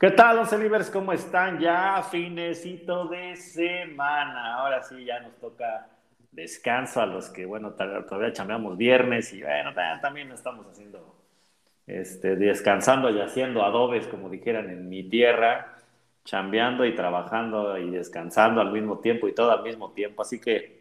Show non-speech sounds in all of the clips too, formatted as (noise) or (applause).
¿Qué tal, los Libres? ¿Cómo están? Ya finecito de semana. Ahora sí, ya nos toca descanso a los que, bueno, todavía chambeamos viernes y, bueno, también estamos haciendo, este, descansando y haciendo adobes, como dijeran en mi tierra, chambeando y trabajando y descansando al mismo tiempo y todo al mismo tiempo. Así que,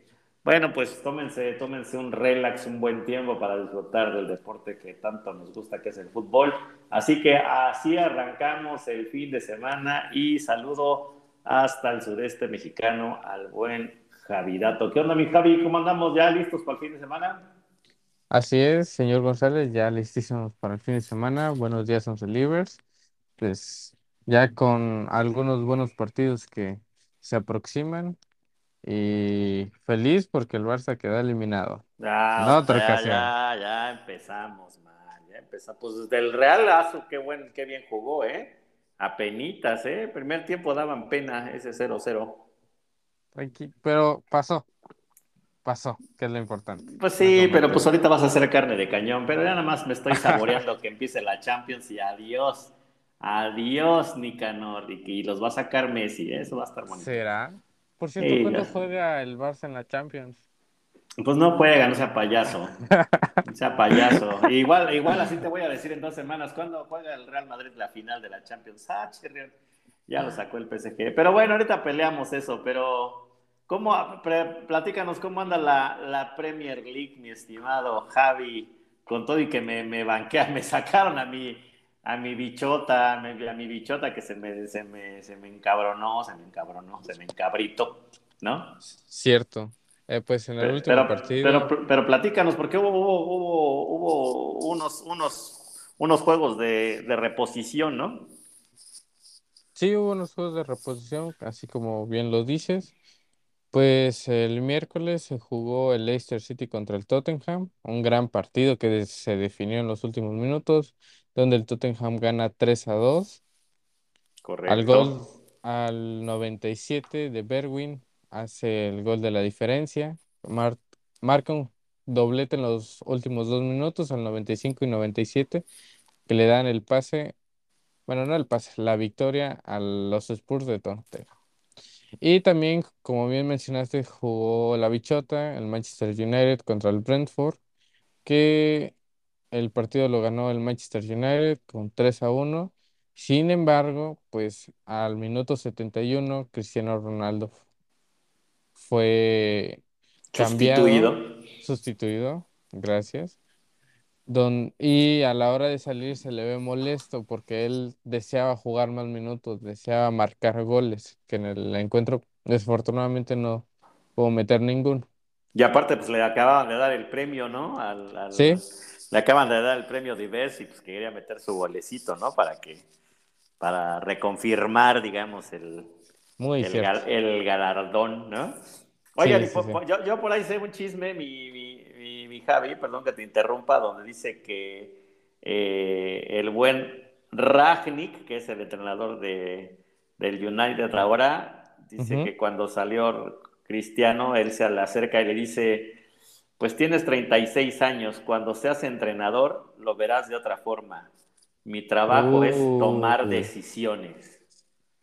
bueno, pues tómense, tómense un relax, un buen tiempo para disfrutar del deporte que tanto nos gusta, que es el fútbol. Así que así arrancamos el fin de semana y saludo hasta el sureste mexicano al buen Javidato. ¿Qué onda, mi Javi? ¿Cómo andamos? ¿Ya listos para el fin de semana? Así es, señor González, ya listísimos para el fin de semana. Buenos días, Once Libres. Pues ya con algunos buenos partidos que se aproximan y feliz porque el Barça queda eliminado. Ah, ya, ya, ya, empezamos, man. Ya empezamos. Pues del Real Azu, qué, buen, qué bien jugó, ¿eh? Apenitas, ¿eh? Primer tiempo daban pena ese 0-0. Pero pasó. Pasó, que es lo importante. Pues sí, pero pues ahorita vas a hacer carne de cañón. Pero ya nada más me estoy saboreando que empiece la Champions y adiós. Adiós, Nicanor. Y, y los va a sacar Messi. ¿eh? Eso va a estar bonito. ¿Será? Por cierto, ¿cuándo juega el Barça en la Champions? Pues no juega, no sea payaso. (laughs) No sea payaso. Igual, igual así te voy a decir en dos semanas, ¿cuándo juega el Real Madrid la final de la Champions? Ah, ya lo sacó el PSG. Pero bueno, ahorita peleamos eso, pero ¿cómo, platícanos cómo anda la, la, Premier League, mi estimado Javi, con todo y que me, me banquea, me sacaron a mí a mi bichota, a mi, bichota que se me, se me, se me encabronó, se me encabronó, se me encabrito, ¿no? Cierto. Eh, pues en el último partido. Pero, pero, platícanos, porque hubo, hubo, hubo, unos, unos, unos juegos de, de, reposición, ¿no? Sí, hubo unos juegos de reposición, así como bien lo dices. Pues el miércoles se jugó el Leicester City contra el Tottenham, un gran partido que se definió en los últimos minutos donde el Tottenham gana 3 a 2. Correcto. Al gol al 97 de Berwin hace el gol de la diferencia. marca un doblete en los últimos dos minutos, al 95 y 97, que le dan el pase, bueno, no el pase, la victoria a los Spurs de Tottenham. Y también, como bien mencionaste, jugó la bichota, el Manchester United contra el Brentford, que el partido lo ganó el Manchester United con 3 a 1. Sin embargo, pues al minuto 71 Cristiano Ronaldo fue cambiado, sustituido, sustituido, gracias. Don, y a la hora de salir se le ve molesto porque él deseaba jugar más minutos, deseaba marcar goles, que en el encuentro desafortunadamente no pudo meter ninguno. Y aparte, pues le acababan de dar el premio, ¿no? Al, sí le acaban de dar el premio Divers y pues quería meter su golecito, ¿no? Para que, para reconfirmar, digamos, el, el, galardón, ¿no? Oye, Yo, por ahí sé un chisme, mi, mi, mi, Javi, perdón que te interrumpa, donde dice que eh, el buen Ragnick, que es el entrenador de, del United ahora, dice que cuando salió Cristiano, él se le acerca y le dice, pues tienes 36 años, cuando seas entrenador lo verás de otra forma. Mi trabajo es tomar uh. decisiones.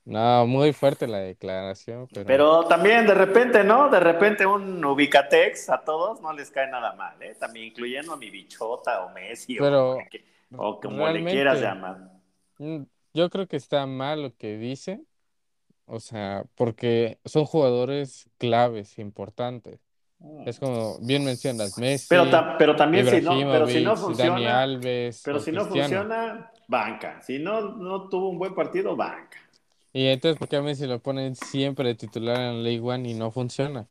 No, muy fuerte la declaración. Pero... también de repente, ¿no? De repente un Ubicatex a todos no les cae nada mal, ¿eh? También incluyendo a mi bichota o Messi o, o como le quieras llamar. Mm, yo creo que está mal lo que dice, o sea, porque son jugadores claves, importantes. Es como bien mencionas, Messi. Pero, pero también si no, pero si no funciona. Alves, pero si no funciona, banca. Si no, no tuvo un buen partido, banca. Y entonces, ¿por qué a Messi lo ponen siempre de titular en League One y no funciona?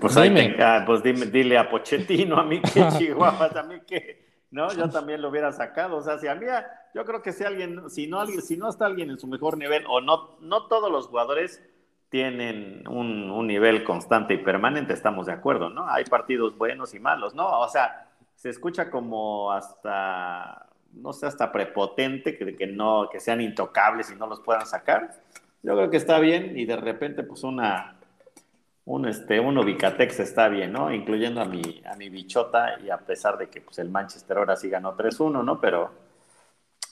Pues dime. Ah, pues dime, dile a Pochettino, a mí que (laughs) Chihuahua, también que, ¿no? Yo también lo hubiera sacado. O sea, si a mí, yo creo que si alguien, si no alguien, si no está alguien en su mejor nivel, o no, no todos los jugadores tienen un, un, nivel constante y permanente, estamos de acuerdo, ¿no? Hay partidos buenos y malos, ¿no? O sea, se escucha como hasta, no sé, hasta prepotente, que, que, no, que sean intocables y no los puedan sacar. Yo creo que está bien y de repente, pues una, un, este, un Ubicatex está bien, ¿no? Incluyendo a mi, a mi bichota y a pesar de que pues, el Manchester ahora sí ganó 3-1, ¿no? Pero,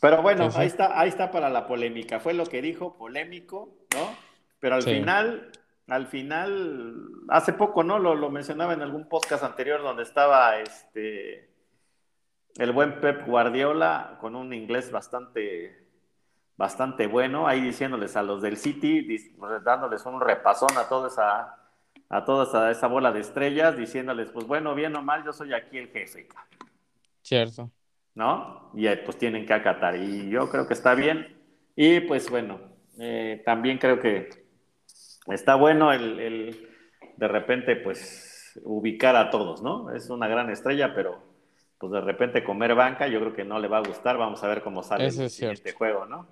pero bueno, ahí está, ahí está para la polémica. Fue lo que dijo, polémico, ¿no? Pero al final, al final, hace poco, ¿no? Lo, lo, mencionaba en algún podcast anterior donde estaba este el buen Pep Guardiola con un inglés bastante, bastante bueno, ahí diciéndoles a los del City, dándoles un repasón a toda esa, a toda esa, esa bola de estrellas, diciéndoles, pues bueno, bien o mal, yo soy aquí el jefe. Cierto. ¿No? Y pues tienen que acatar. Y yo creo que está bien. Y pues bueno, eh, también creo que está bueno el, el, de repente, pues, ubicar a todos, ¿no? Es una gran estrella, pero pues de repente comer banca, yo creo que no le va a gustar. Vamos a ver cómo sale este juego, ¿no?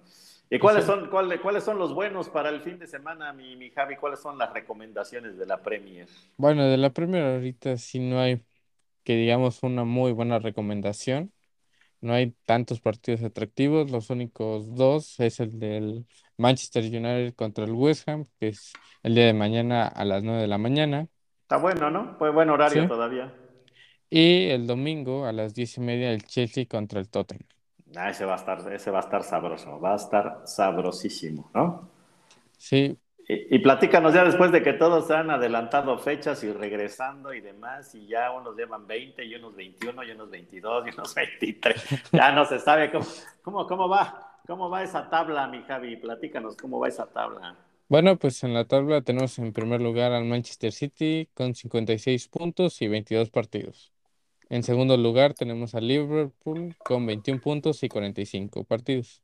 ¿Y cuáles son, cuáles, cuáles son los buenos para el fin de semana, mi, mi Javi? ¿Cuáles son las recomendaciones de la Premier? Bueno, de la Premier ahorita sí no hay, que digamos, una muy buena recomendación. No hay tantos partidos atractivos. Los únicos dos es el del Manchester United contra el West Ham, que es el día de mañana a las 9 de la mañana. Está bueno, ¿no? Pues buen horario todavía. Y el domingo a las 10 y media el Chelsea contra el Tottenham. Ah, ese va a estar, ese va a estar sabroso, va a estar sabrosísimo, ¿no? Sí. Y, platícanos ya después de que todos han adelantado fechas y regresando y demás, y ya unos llevan 20 y unos 21 y unos 22 y unos (laughs) 23. Ya no se sabe cómo, cómo, cómo va. ¿Cómo va esa tabla, mi Javi? Platícanos cómo va esa tabla. Bueno, pues en la tabla tenemos en primer lugar al Manchester City con 56 puntos y 22 partidos. En segundo lugar tenemos al Liverpool con 21 puntos y 45 partidos.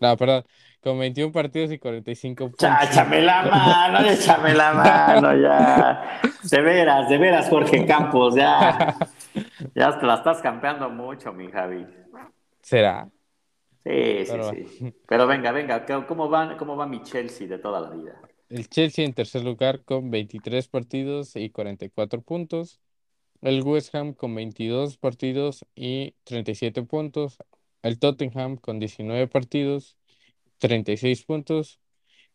No, perdón, con 21 partidos y 45 puntos. Échame la (laughs) mano, échame la mano, ya. De veras, de veras, Jorge Campos, ya. Ya te la estás campeando mucho, mi Javi. ¿Será? Sí, sí, sí. Pero venga, venga, ¿cómo va, ¿cómo va mi Chelsea de toda la vida? El Chelsea en tercer lugar con 23 partidos y 44 puntos. El West Ham con 22 partidos y 37 puntos. El Tottenham con 19 partidos, 36 puntos.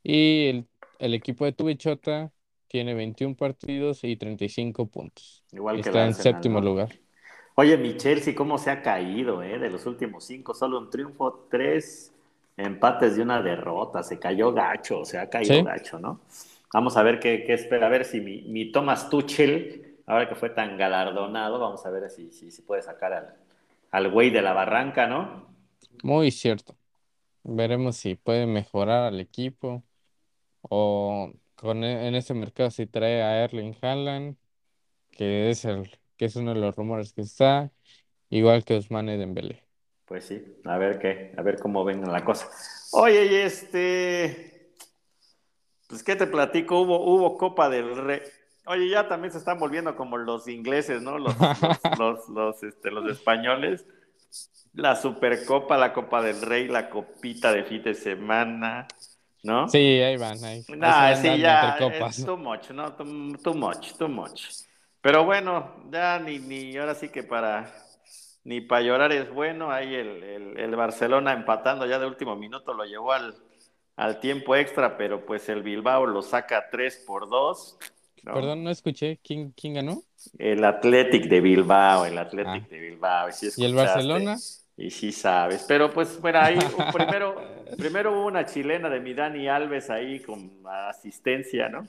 Y el, el equipo de Tubichota tiene 21 partidos y 35 puntos. Igual Está en séptimo lugar. Oye, mi Chelsea, ¿cómo se ha caído, eh? De los últimos cinco, solo un triunfo, tres empates y una derrota. Se cayó gacho, se ha caído gacho, ¿no? Vamos a ver qué, qué, espera, a ver si mi, mi Thomas Tuchel, ahora que fue tan galardonado, vamos a ver si, si, si puede sacar al, al güey de la barranca, ¿no? Muy cierto. Veremos si puede mejorar al equipo o con, e, en ese mercado si trae a Erling Haaland, que es el que es uno de los rumores que está, igual que Ousmane Dembélé. Pues sí, a ver qué, a ver cómo venga la cosa. Oye, y este, pues qué te platico, hubo, hubo Copa del Rey. Oye, ya también se están volviendo como los ingleses, ¿no? Los, los, (laughs) los, este, los españoles. La Supercopa, la Copa del Rey, la copita de fin de semana, ¿no? Sí, ahí van, ahí. No, sí, ya, es too much, ¿no? Too, too much, too much. Pero bueno, ya ni, ni ahora sí que para ni para llorar es bueno. Ahí el, el, Barcelona empatando ya de último minuto lo llevó al, al, tiempo extra, pero pues el Bilbao lo saca 3 por 2. ¿No? Perdón, no escuché. ¿Quién, quién ganó? El Athletic de Bilbao, el Athletic ah. de Bilbao. ¿Y el Barcelona? Y sí sabes, pero pues bueno, ahí (laughs) primero, primero hubo una chilena de mi Dani Alves ahí con asistencia, ¿no?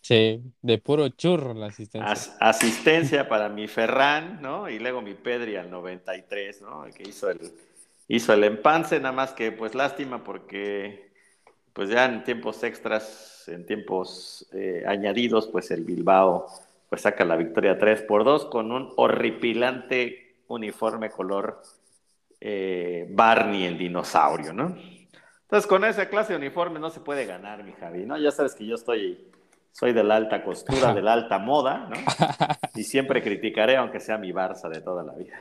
Sí, de puro churro la asistencia. asistencia para mi Ferran, ¿no? Y luego mi Pedri al 93, ¿no? Que hizo el, hizo el empance, nada más que pues lástima porque pues ya en tiempos extras, en tiempos eh, añadidos, pues el Bilbao pues saca la victoria 3 por 2 con un horripilante uniforme color eh, Barney el dinosaurio, ¿no? Entonces con esa clase de uniforme no se puede ganar, mi Javi, ¿no? Ya sabes que yo estoy soy de la alta costura, de la alta moda, ¿no? (laughs) Y siempre criticaré, aunque sea mi Barça de toda la vida.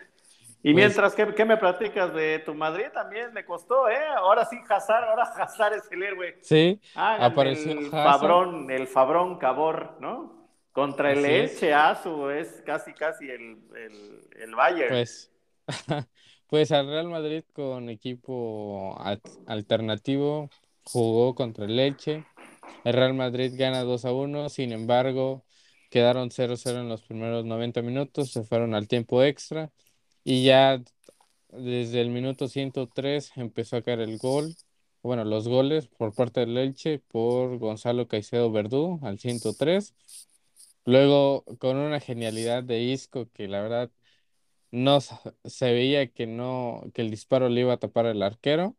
Y mientras, ¿qué, ¿qué, me platicas de tu Madrid? También me costó, ¿eh? Ahora sí, Hazard, ahora (laughs) Hazard es el héroe. Sí, apareció el Fabrón, el Fabrón Cabor, ¿no? Contra el Elche Azu, es casi, casi el, el, el Bayern. Pues, (laughs) pues al Real Madrid con equipo alternativo jugó contra el Elche. El Real Madrid gana 2 a 1, sin embargo, quedaron 0-0 en los primeros 90 minutos, se fueron al tiempo extra y ya desde el minuto 103 empezó a caer el gol, bueno, los goles por parte del Elche por Gonzalo Caicedo Verdú al 103. Luego con una genialidad de Isco que la verdad no se veía que no que el disparo le iba a tapar el arquero,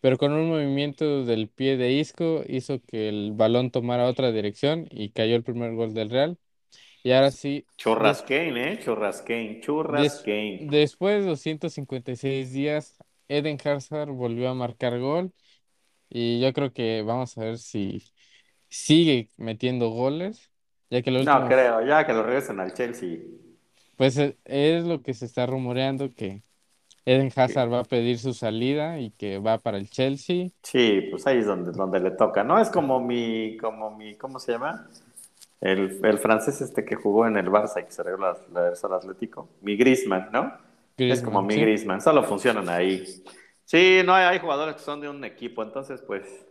pero con un movimiento del pie de Isco hizo que el balón tomara otra dirección y cayó el primer gol del Real. Y ahora sí. Churrasquein, ¿eh? Churrasquein, Churrasquein. después de 256 días, Eden Hazard volvió a marcar gol. Y yo creo que vamos a ver si sigue metiendo goles. Ya que No creo, ya que lo regresen al Chelsea. Pues eh, es lo que se está rumoreando que Eden Hazard va a pedir su salida y que va para el Chelsea. Sí, pues ahí es donde, donde le toca, ¿no? Es como mi, como mi, ¿cómo se llama? El, francés este que jugó en el Barça y que se arregló la, al Atlético. Mi Griezmann, ¿no? es como mi Griezmann, solo funcionan ahí. Sí, no, hay, hay, jugadores que son de un equipo, entonces pues,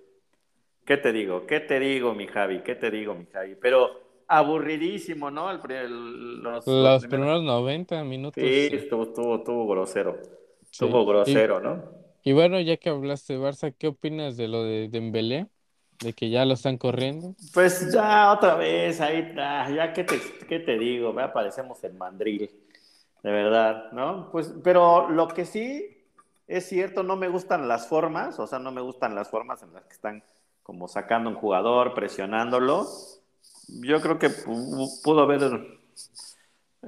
¿qué te digo? ¿Qué te digo, mi Javi? ¿Qué te digo, mi Javi? Pero aburridísimo, ¿no? El, los, primeros... 90 minutos. Sí, estuvo, estuvo, estuvo grosero. Estuvo grosero, ¿no? Y bueno, ya que hablaste de Barça, ¿qué opinas de lo de Dembélé? De que ya lo están corriendo. Pues ya otra vez, ahí, ya qué te, qué te digo, me aparecemos en mandril, de verdad, ¿no? Pues, pero lo que sí es cierto, no me gustan las formas, o sea, no me gustan las formas en las que están como sacando un jugador, presionándolo. Yo creo que pudo haber,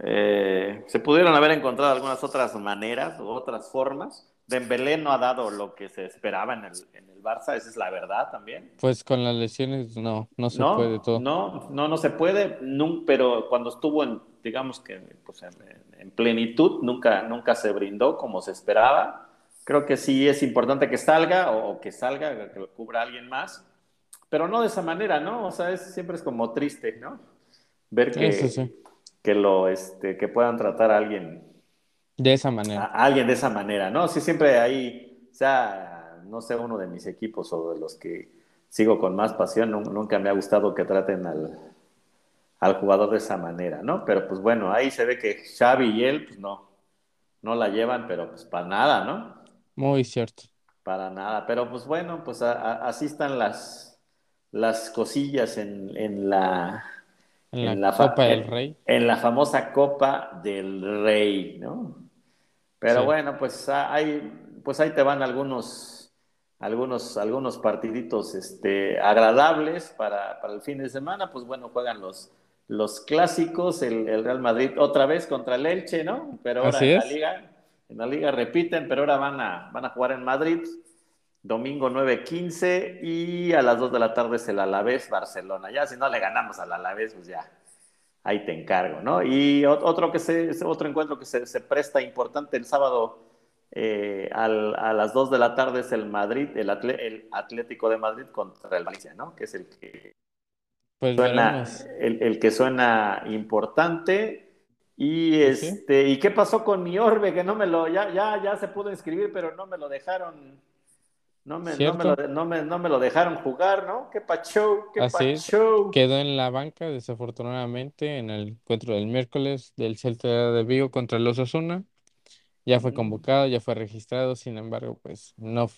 eh, se pudieron haber encontrado algunas otras maneras otras formas Dembélé no ha dado lo que se esperaba en el, en el Barça, esa es la verdad también. Pues con las lesiones no, no se puede todo. No, no, no se puede, pero cuando estuvo en, digamos que pues en, plenitud, nunca, nunca se brindó como se esperaba. Creo que sí es importante que salga o, que salga, que lo cubra alguien más, pero no de esa manera, ¿no? O sea, es, siempre es como triste, ¿no? Ver que, que, lo, este, que puedan tratar a alguien de esa manera. alguien de esa manera, ¿no? Sí, siempre hay, o sea, no sé, uno de mis equipos o de los que sigo con más pasión, nunca me ha gustado que traten al, al jugador de esa manera, ¿no? Pero pues bueno, ahí se ve que Xavi y él, pues no, no la llevan, pero pues para nada, ¿no? Muy cierto. Para nada, pero pues bueno, pues así están las, las cosillas en, en la... En la, Copa del Rey. En la famosa Copa del Rey, ¿no? Pero bueno, pues ahí, pues ahí te van algunos, algunos, algunos partiditos este, agradables para, el fin de semana. Pues bueno, juegan los, los clásicos, el, Real Madrid otra vez contra el Elche, ¿no? Pero ahora en la liga, en la liga repiten, pero ahora van a, van a jugar en Madrid. Domingo 9.15 y a las 2 de la tarde es el Alavés Barcelona. Ya si no le ganamos al Alavés, pues ya, ahí te encargo, ¿no? Y otro, que se, otro encuentro que se, presta importante el sábado eh, a las 2 de la tarde es el Madrid, el, Atlético de Madrid contra el Valencia, ¿no? Que es el que pues suena, el, que suena importante. Y este, ¿y qué pasó con mi Orbe? Que no me lo, ya, ya, ya se pudo inscribir, pero no me lo dejaron no me, no me, lo, dejaron jugar, ¿no? Qué pacho, qué Así Quedó en la banca, desafortunadamente, en el encuentro del miércoles del Celta de Vigo contra el Osasuna. Ya fue mm. convocado, ya fue registrado, sin embargo, pues no,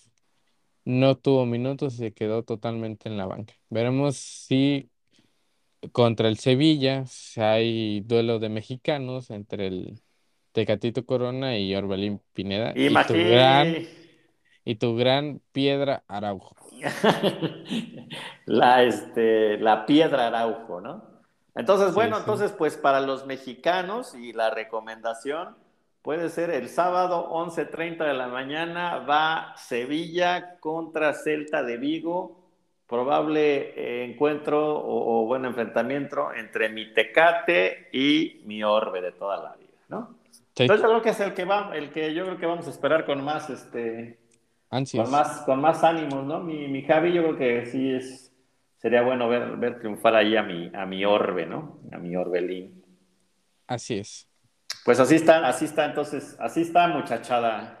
no tuvo minutos y se quedó totalmente en la banca. Veremos si contra el Sevilla si hay duelo de mexicanos entre el Tecatito Corona y Orbelín Pineda. Imagínate y tu gran piedra Araujo. (laughs) la, este, la piedra Araujo, ¿no? Entonces, bueno, entonces, pues para los mexicanos y la recomendación puede ser el sábado 11.30 de la mañana va Sevilla contra Celta de Vigo, probable eh, encuentro o, o, buen enfrentamiento entre mi Tecate y mi Orbe de toda la vida, ¿no? Entonces yo creo que es el que va, el que yo creo que vamos a esperar con más, este, Ansias. con más, con más ánimos, ¿no? Mi, mi Javi, yo creo que sí es, sería bueno ver, ver triunfar ahí a mi, a mi Orbe, ¿no? A mi Orbelín. Así es. Pues así está, así está, entonces, así está, muchachada.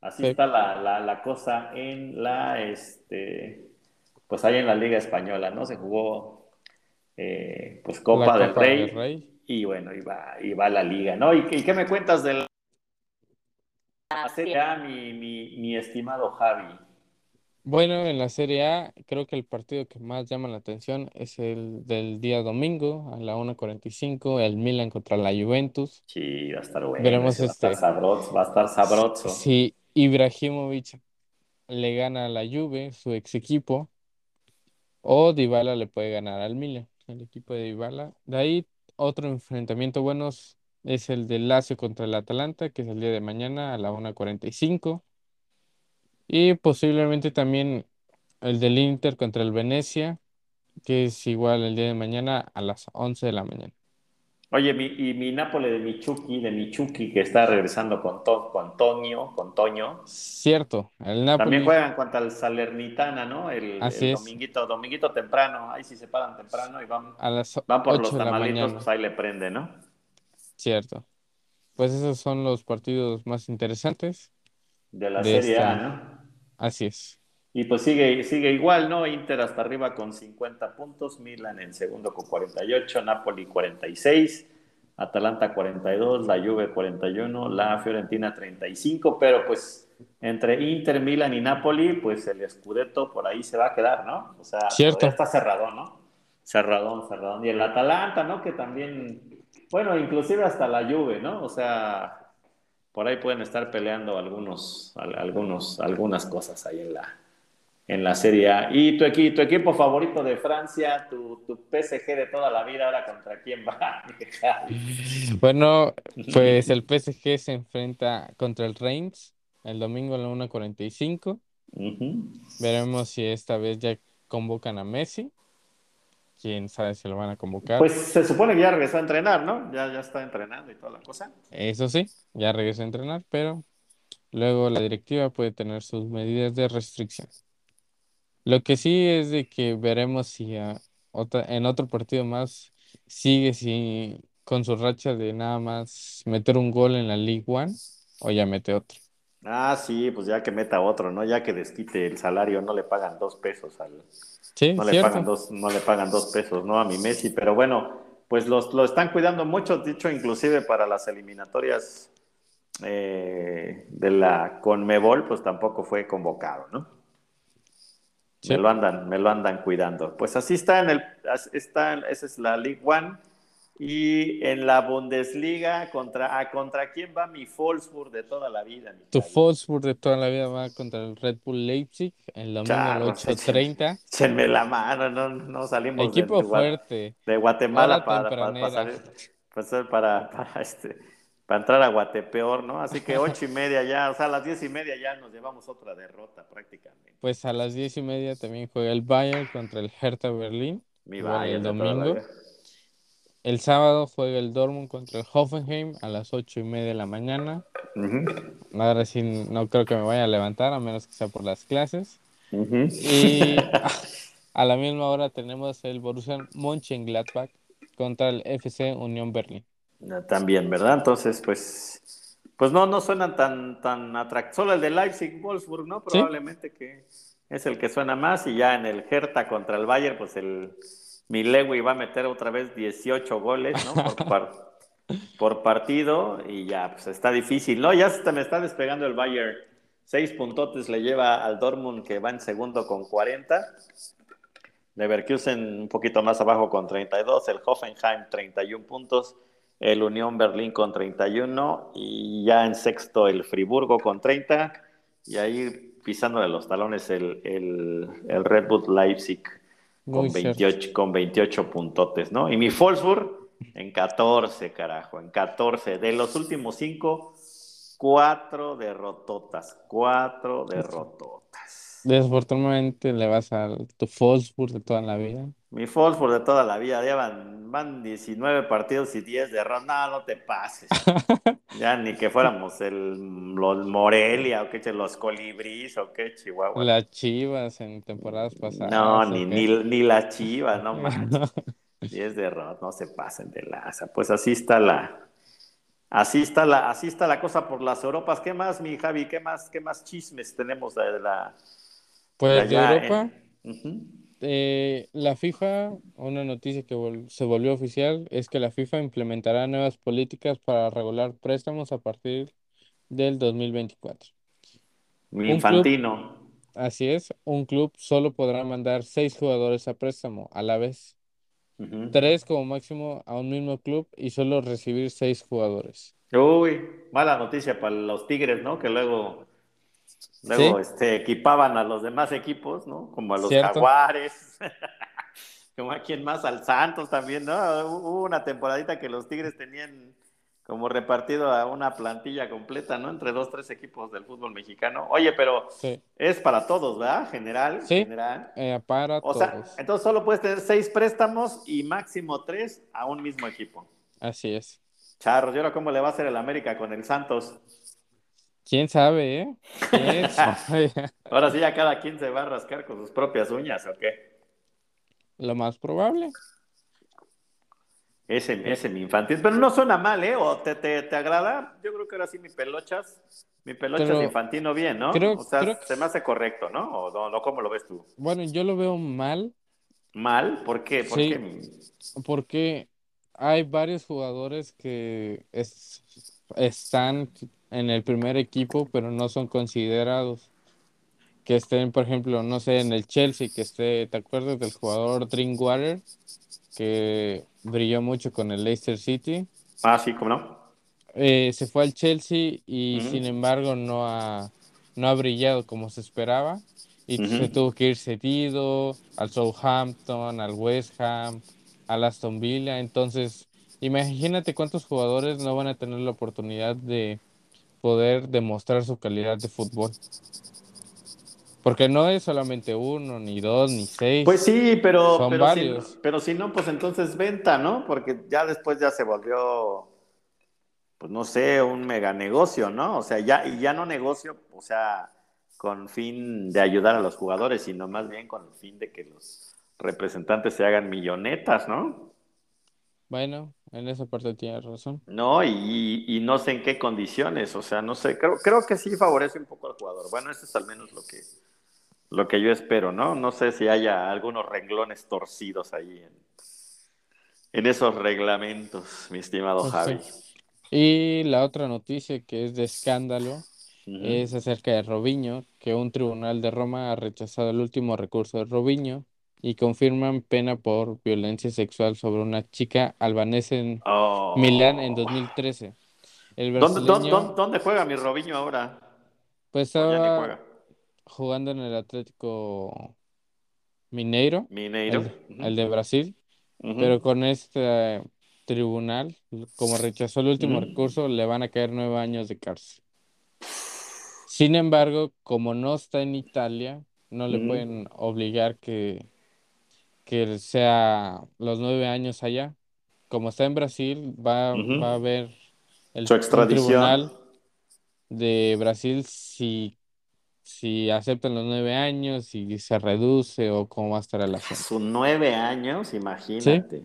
Así Sí. está la, la, la cosa en la, este, pues ahí en la Liga Española, ¿no? Se jugó, eh, pues Copa, del, Rey, del Rey. y bueno, y va, y va la Liga, ¿no? ¿Y, qué- y qué me cuentas de la Serie A, mi, mi, mi estimado Javi? Bueno, en la Serie A, creo que el partido que más llama la atención es el del día domingo a la 1.45, el Milan contra la Juventus. Sí, va a estar bueno, Veremos va a estar este. sabroso, va a estar sabroso. Si Ibrahimovic le gana a la Juve, su ex equipo, o Dybala le puede ganar al Milan, el equipo de Dybala. De ahí, otro enfrentamiento bueno es el del Lazio contra el Atalanta, que es el día de mañana a la 1.45. Y posiblemente también el del Inter contra el Venecia, que es igual el día de mañana a las 11 de la mañana. Oye, mi, y mi Nápoles de Michuki, de Michuki, que está regresando con, to, con Toño, con Toño. Cierto, el También Napoli, juegan contra el Salernitana, ¿no? El, así el es, dominguito, dominguito temprano. Ahí sí se paran temprano y van, a las van por los 8 de la tamalitos, pues ahí le prende, ¿no? Cierto. Pues esos son los partidos más interesantes De la de Serie A. ¿no? Así es. Y pues sigue, sigue igual, ¿no? Inter hasta arriba con 50 puntos, Milan en segundo con 48, Napoli 46, Atalanta 42, la Juve 41, la Fiorentina 35, pero pues entre Inter, Milan y Napoli, pues el Scudetto por ahí se va a quedar, ¿no? O sea, Cierto. está cerrado, ¿no? Cerradón, cerradón. Y el Atalanta, ¿no? Que también, bueno, inclusive hasta la Juve, ¿no? O sea, por ahí pueden estar peleando algunos, al- algunos, algunas cosas ahí en la, en la Serie A. ¿Y tu, equi- tu equipo favorito de Francia, tu, tu PSG de toda la vida, ahora contra quién va? (laughs) Bueno, pues el PSG se enfrenta contra el Reims el domingo a la 1.45. Ujú. Veremos si esta vez ya convocan a Messi. Quién sabe si lo van a convocar. Pues se supone que ya regresó a entrenar, ¿no? Ya, ya está entrenando y toda la cosa. Eso sí, ya regresó a entrenar, pero luego la directiva puede tener sus medidas de restricción. Lo que sí es de que veremos si a otra- en otro partido más sigue si, con su racha de nada más meter un gol en la League One o ya mete otro. Ah, sí, pues ya que meta otro, ¿no? Ya que desquite el salario, no le pagan dos pesos al, Sí, no le pagan dos, no le pagan dos pesos, ¿no? A mi Messi, pero bueno, pues los, lo están cuidando mucho, dicho inclusive para las eliminatorias eh, de la Conmebol, pues tampoco fue convocado, ¿no? Sí. Me lo andan, me lo andan cuidando. Pues así está en el, está, esa es la League One. Y en la Bundesliga, ¿contra, ah, ¿contra quién va mi Wolfsburg de toda la vida? mi Tu? Wolfsburg de toda la vida va contra el Red Bull Leipzig el domingo a las Charros, échenme, 8.30. échenme la mano, no, no salimos Equipo de fuerte, de Guatemala para, para, para salir- pues, para, para, este, para entrar a Guatepeor, ¿no? Así que ocho y media ya, o sea, a las diez y media ya nos llevamos otra derrota prácticamente. Pues a las diez y media también juega el Bayern contra el Hertha Berlín, Mi Bayern el de toda la domingo. vida. El sábado juega el Dortmund contra el Hoffenheim a las ocho y media de la mañana. Ujú, Ahora sí no creo que me vaya a levantar, a menos que sea por las clases. Y a la misma hora tenemos el Borussia Mönchengladbach contra el FC Unión Berlín. También, ¿verdad? Entonces, pues, pues no, no suenan tan, tan atractivos. Solo el de Leipzig, Wolfsburg, ¿no? Sí, Probablemente que es el que suena más. Y ya en el Hertha contra el Bayern, pues el Milewi va a meter otra vez 18 goles, ¿no? Por, par- (laughs) por partido. Y ya, pues está difícil, ¿no? Ya se me está despegando el Bayern. Seis puntotes le lleva al Dortmund, que va en segundo con 40. Leverkusen un poquito más abajo con 32, el Hoffenheim 31 puntos, el Unión Berlín con 31 y ya en sexto el Friburgo con 30 y ahí pisándole los talones el, el, el Red Bull Leipzig con cierto. 28, con 28 puntotes, ¿no? Y mi Wolfsburg en 14, carajo, en 14. De los últimos cinco, cuatro derrototas, cuatro derrototas. Desafortunadamente le vas a tu Wolfsburg de toda la vida. Mi Wolfsburg de toda la vida, llevan van 19 partidos y 10 derrotas. No, no te pases. (laughs) ya ni que fuéramos el, los Morelia o qué, los Colibris o qué, Chihuahua. Las Chivas en temporadas pasadas. No, ni, ni, ni las Chivas, no (laughs) manches. 10 derrotas, no se pasen de laza. Pues así está la, Así está la, así está la cosa por las Europas. ¿Qué más, mi Javi? ¿Qué más, qué más chismes tenemos de la? Pues de, Europa, eh, la FIFA, una noticia que se volvió oficial es que la FIFA implementará nuevas políticas para regular préstamos a partir del 2024. Mi infantino. así es, un club solo podrá mandar seis jugadores a préstamo a la vez tres como máximo a un mismo club y solo recibir seis jugadores. Uy, mala noticia para los Tigres, ¿no? Que luego, luego este, equipaban a los demás equipos, ¿no? Como a los Jaguares, (laughs) como a quien más, al Santos también, ¿no? Hubo una temporadita que los Tigres tenían como repartido a una plantilla completa, ¿no? Entre dos, tres equipos del fútbol mexicano. Oye, pero es para todos, ¿verdad? General. Sí, general. Eh, para o todos. Sea, entonces solo puedes tener seis préstamos y máximo tres a un mismo equipo. Así es. Charros, ¿y ahora cómo le va a hacer el América con el Santos? ¿Quién sabe, eh? ¿Quién (laughs) sabe? ahora sí ya cada quien se va a rascar con sus propias uñas, ¿o qué? Lo más probable. Ese, ese mi infantil, pero no suena mal, ¿eh? ¿O te, te, te agrada? Yo creo que ahora sí mi pelochas, mi pelochas pero, infantino bien, ¿no? Creo, o sea, creo se me hace correcto, ¿no? ¿O no, no, cómo lo ves tú? Bueno, yo lo veo mal. ¿Mal? ¿Por qué? ¿Por sí, qué? Porque hay varios jugadores que es, están en el primer equipo, pero no son considerados. Que estén, por ejemplo, no sé, en el Chelsea, que esté, ¿te acuerdas del jugador Drinkwater? Que brilló mucho con el Leicester City. Ah, sí, ¿cómo no? Eh, se fue al Chelsea y sin embargo no ha, no ha brillado como se esperaba y se tuvo que ir cedido al Southampton, al West Ham, al Aston Villa. Entonces, imagínate cuántos jugadores no van a tener la oportunidad de poder demostrar su calidad de fútbol. Porque no es solamente uno, ni dos, ni seis. Pues sí, pero, son pero, varios. Si, pero si no, pues entonces venta, ¿no? Porque ya después ya se volvió, pues no sé, un mega negocio, ¿no? O sea, ya, y ya no negocio, o sea, con fin de ayudar a los jugadores, sino más bien con el fin de que los representantes se hagan millonetas, ¿no? Bueno, en esa parte tienes razón. No, y, y, no sé en qué condiciones, o sea, no sé, creo, creo que sí favorece un poco al jugador. Bueno, eso es al menos lo que, lo que yo espero, ¿no? No sé si haya algunos renglones torcidos ahí en, en esos reglamentos, mi estimado Pues Javi. Y la otra noticia que es de escándalo es acerca de Robinho, que un tribunal de Roma ha rechazado el último recurso de Robinho y confirman pena por violencia sexual sobre una chica albanesa en Oh. Milán en 2013. El ¿Dónde, dónde, brasileño dónde- dónde juega mi Robinho ahora? pues ¿O ya ni estaba juega? jugando en el Atlético Mineiro, Mineiro. el, de Brasil, pero con este tribunal, como rechazó el último Ujú. recurso, le van a caer nueve años de cárcel. Sin embargo, como no está en Italia, no le Ujú. pueden obligar que, que sea los nueve años allá. Como está en Brasil, va, Ujú. va a haber el, Su extradición. tribunal de Brasil si, si aceptan los nueve años, si se reduce o cómo va a estar asunto. Sus nueve años, imagínate.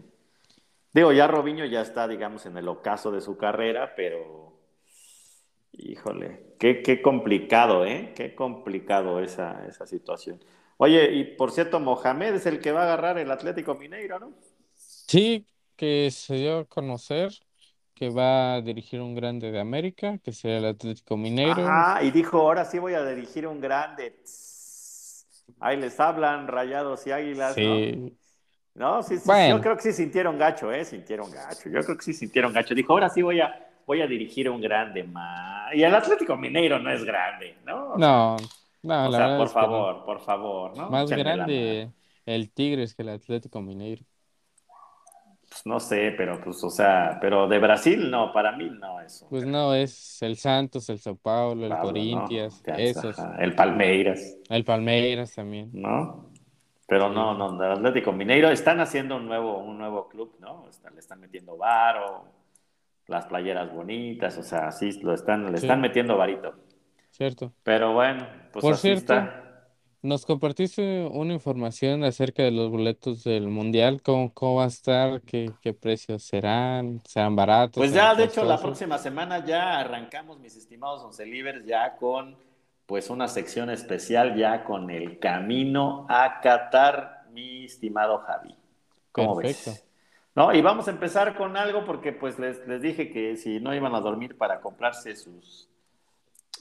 Digo, ya Robinho ya está, digamos, en el ocaso de su carrera, pero híjole, qué, qué complicado, ¿eh? Qué complicado esa, esa situación. Oye, y por cierto, Mohamed es el que va a agarrar el Atlético Mineiro, ¿no? Sí, que se dio a conocer que va a dirigir un grande de América, que será el Atlético Mineiro. Ajá, y dijo, ahora sí voy a dirigir un grande. Ahí les hablan rayados y águilas, ¿no? Sí, No, sí, sí, Bueno. yo creo que sí sintieron gacho, ¿eh? Sintieron gacho. Yo creo que sí sintieron gacho. Dijo, ahora sí voy a, voy a dirigir un grande más. Y el Atlético Mineiro no es grande, ¿no? No, no, o sea, por no. favor, por favor, ¿no? Más la grande el Tigres que el Atlético Mineiro. Pues no sé, pero pues, o sea, pero de Brasil no, para mí no es. Pues no, es el Santos, el Sao Paulo, el Pablo, Corinthians, ¿no? esos. Ajá, El Palmeiras, El Palmeiras también. ¿no? Pero Sí. no, no, el Atlético Mineiro están haciendo un nuevo, un nuevo club, ¿no? Le están metiendo varo, las playeras bonitas, o sea, sí, lo están, le Sí. están metiendo varito. ¿Cierto? Pero bueno, pues Por así cierto, está. Nos compartiste una información acerca de los boletos del Mundial, cómo, cómo va a estar, qué, qué precios serán, serán baratos, Pues ya, de hecho, la próxima semana ya arrancamos, mis estimados oncelivers, ya con pues una sección especial, ya con el camino a Qatar, mi estimado Javi. ¿Cómo Perfecto. ves? No, y vamos a empezar con algo porque pues les, les dije que si no iban a dormir para comprarse sus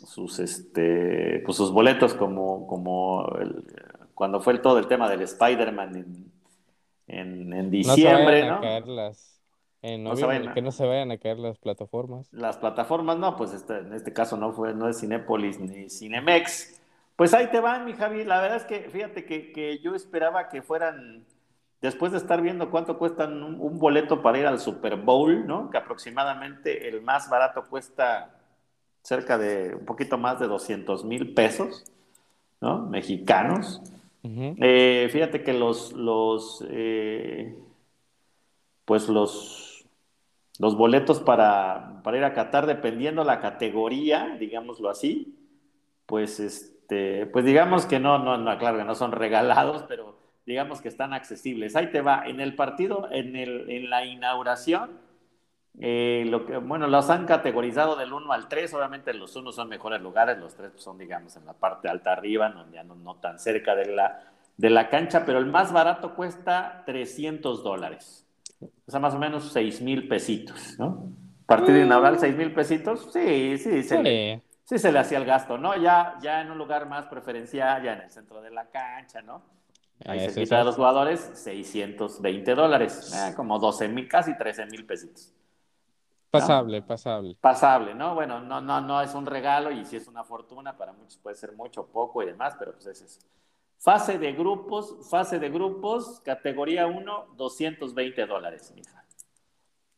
sus este pues sus boletos como como el- cuando fue el, todo el tema del Spider-Man en, en, en No se diciembre, vayan a caer las, en No se noviembre, vayan a- que no se vayan a caer las plataformas. Las plataformas no, pues este- en este caso no fue, no es Cinépolis ni Cinemex. Pues ahí te van, mi Javi. La verdad es que fíjate que, que yo esperaba que fueran, después de estar viendo cuánto cuestan un, un boleto para ir al Super Bowl, ¿no? Que aproximadamente el más barato cuesta cerca de un poquito más de 200 mil pesos, ¿no? Mexicanos. Eh, fíjate que los, los eh, pues los, los boletos para, para ir a Qatar, dependiendo la categoría, digámoslo así, pues este, pues digamos que no, no, no, claro que no son regalados, pero digamos que están accesibles. Ahí te va, en el partido, en, el, en la inauguración, eh, lo que, bueno, los han categorizado del 1 al 3, obviamente los unos son mejores lugares, los tres son, digamos, en la parte alta arriba, no, ya no, no tan cerca de la, de la cancha, pero el más barato cuesta 300 dólares, o sea, más o menos 6 mil pesitos, ¿no? Partido Mm. inaugural, 6 mil pesitos, sí, sí, se le, Sí, sí se le hacía el gasto, ¿no? Ya, ya en un lugar más preferencial, ya en el centro de la cancha, ¿no? Ahí ese cerquita de es- los jugadores, 620 dólares, eh, como 12 mil, casi 13 mil pesitos. Pasable, pasable. Pasable, ¿no? Bueno, no, no, no es un regalo y si es una fortuna, para muchos puede ser mucho, poco y demás, pero pues es eso. Fase de grupos, fase de grupos, categoría 1, 220 dólares, mija.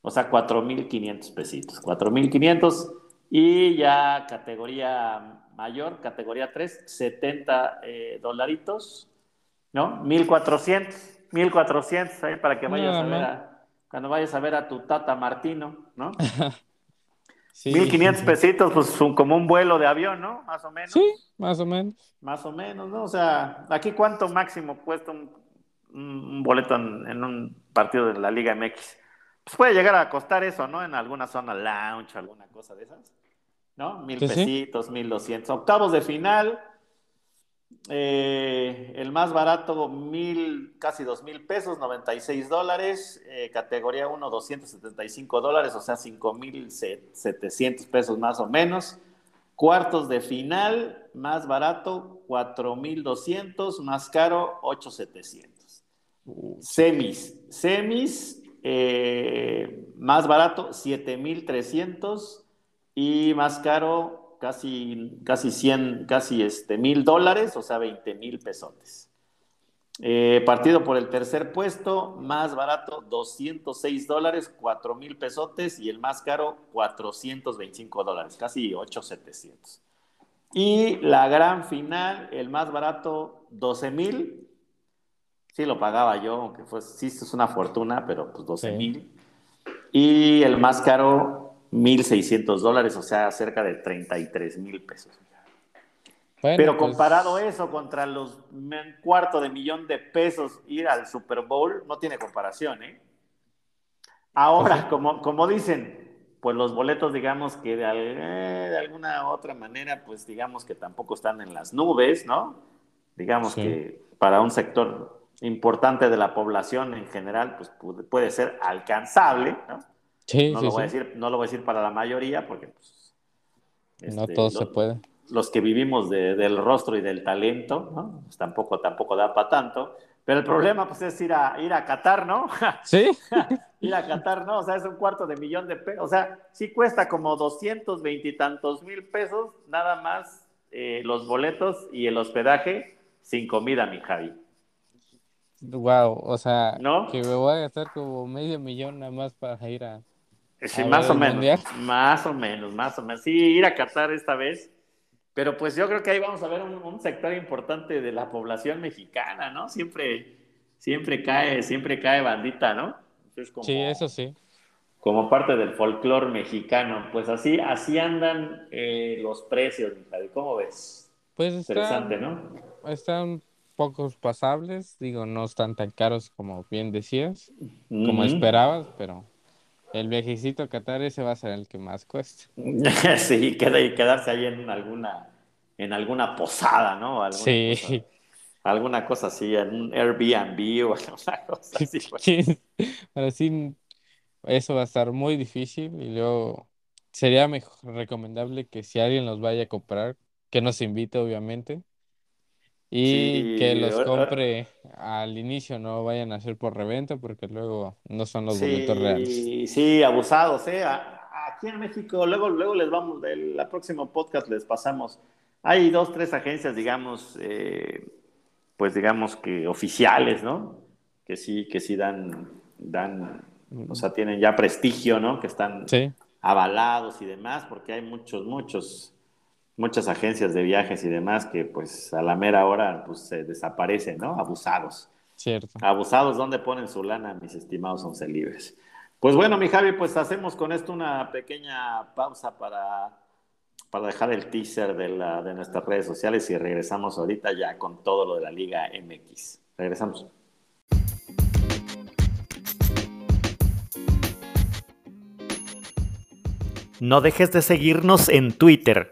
O sea, 4.500 pesitos, 4.500 y ya categoría mayor, categoría 3, 70 eh, dolaritos, ¿no? 1.400, 1.400 ahí para que vayas Nada a ver a, cuando vayas a ver a tu tata Martino, ¿no? (laughs) Sí, 1500 (laughs) pesitos, pues un- como un vuelo de avión, ¿no? Más o menos. Sí, más o menos. Más o menos, ¿no? O sea, aquí cuánto máximo cuesta un, boleto en, en un partido de la Liga MX. Pues puede llegar a costar eso, ¿no? En alguna zona lounge, alguna cosa de esas. ¿No? Mil sí. pesitos, mil doscientos. Octavos de final. Eh, el más barato, mil, casi dos mil pesos, 96 dólares. Eh, categoría 1, 275 dólares, o sea, cinco mil setecientos pesos más o menos. Cuartos de final, más barato, 4,200, más caro, 8,700. Semis, semis, eh, más barato, 7,300 y más caro, casi, casi 100, casi este, mil dólares, o sea, 20 mil pesotes. Eh, partido por el tercer puesto, más barato, 206 dólares, 4 mil pesotes, y el más caro, 425 dólares, casi 8,700. Y la gran final, el más barato, 12 mil. Sí lo pagaba yo, aunque fue, sí es una fortuna, pero pues 12 Sí. mil. Y el más caro, 1.600 dólares, o sea, cerca de 33 mil pesos. Bueno, Pero pues, comparado eso contra los un cuarto de millón de pesos ir al Super Bowl, no tiene comparación, ¿eh? Ahora, como, como dicen, pues los boletos, digamos que de, eh, de alguna otra manera, pues digamos que tampoco están en las nubes, ¿no? Digamos Sí. que para un sector importante de la población en general, pues puede, puede ser alcanzable, ¿no? Sí, No, sí, lo voy a decir, no lo voy a decir para la mayoría, porque pues, No este, todo se puede. los que vivimos de- del rostro y del talento, ¿no? Pues tampoco, tampoco da para tanto. Pero el problema, pues, es ir a, ir a Qatar, ¿no? (laughs) Sí, ir a Qatar, ¿no? O sea, es un cuarto de millón de pesos. O sea, sí cuesta como 220 y tantos mil pesos, nada más eh, los boletos y el hospedaje sin comida, mi Javi. wow, o sea, ¿No? que me voy a gastar como medio millón nada más para ir a... Sí, más o menos. Mundial. Más o menos, más o menos. Sí, ir a Qatar esta vez. Pero pues yo creo que ahí vamos a ver un, un sector importante de la población mexicana, ¿no? Siempre, siempre cae, siempre cae bandita, ¿no? Como, Sí, eso sí. como parte del folclore mexicano. Pues así, así andan eh, los precios, Javi. ¿Cómo ves? Pues Interesante, están, ¿no? están pocos pasables, digo, no están tan caros como bien decías, como esperabas, pero el viajecito a Qatar ese va a ser el que más cuesta. (laughs) Sí, queda, y quedarse ahí en alguna, en alguna posada, ¿no? Alguna Sí. cosa, alguna cosa así, en un Airbnb o (laughs) alguna cosa así. (laughs) pues. Sí, Ahora sí, eso va a estar muy difícil y luego sería mejor, recomendable que si alguien los vaya a comprar, que nos invite obviamente y que Sí, los compre al inicio, no vayan a hacer por reventa porque luego no son los boletos reales. Sí, sí, abusados, ¿eh? Aquí en México, luego, luego les vamos, el la próximo podcast les pasamos. Hay dos, tres agencias, digamos, eh, pues digamos que oficiales, ¿no? Que sí, que sí dan, dan, o sea, tienen ya prestigio, ¿no? Que están Sí, avalados y demás, porque hay muchos, muchos, muchas agencias de viajes y demás que pues a la mera hora pues se desaparecen, ¿no? Abusados. cierto. Abusados, ¿dónde ponen su lana, mis estimados once libres? Pues bueno, mi Javi, pues hacemos con esto una pequeña pausa para, para dejar el teaser de, la, de nuestras redes sociales y regresamos ahorita ya con todo lo de la Liga MX. Regresamos. No dejes de seguirnos en Twitter.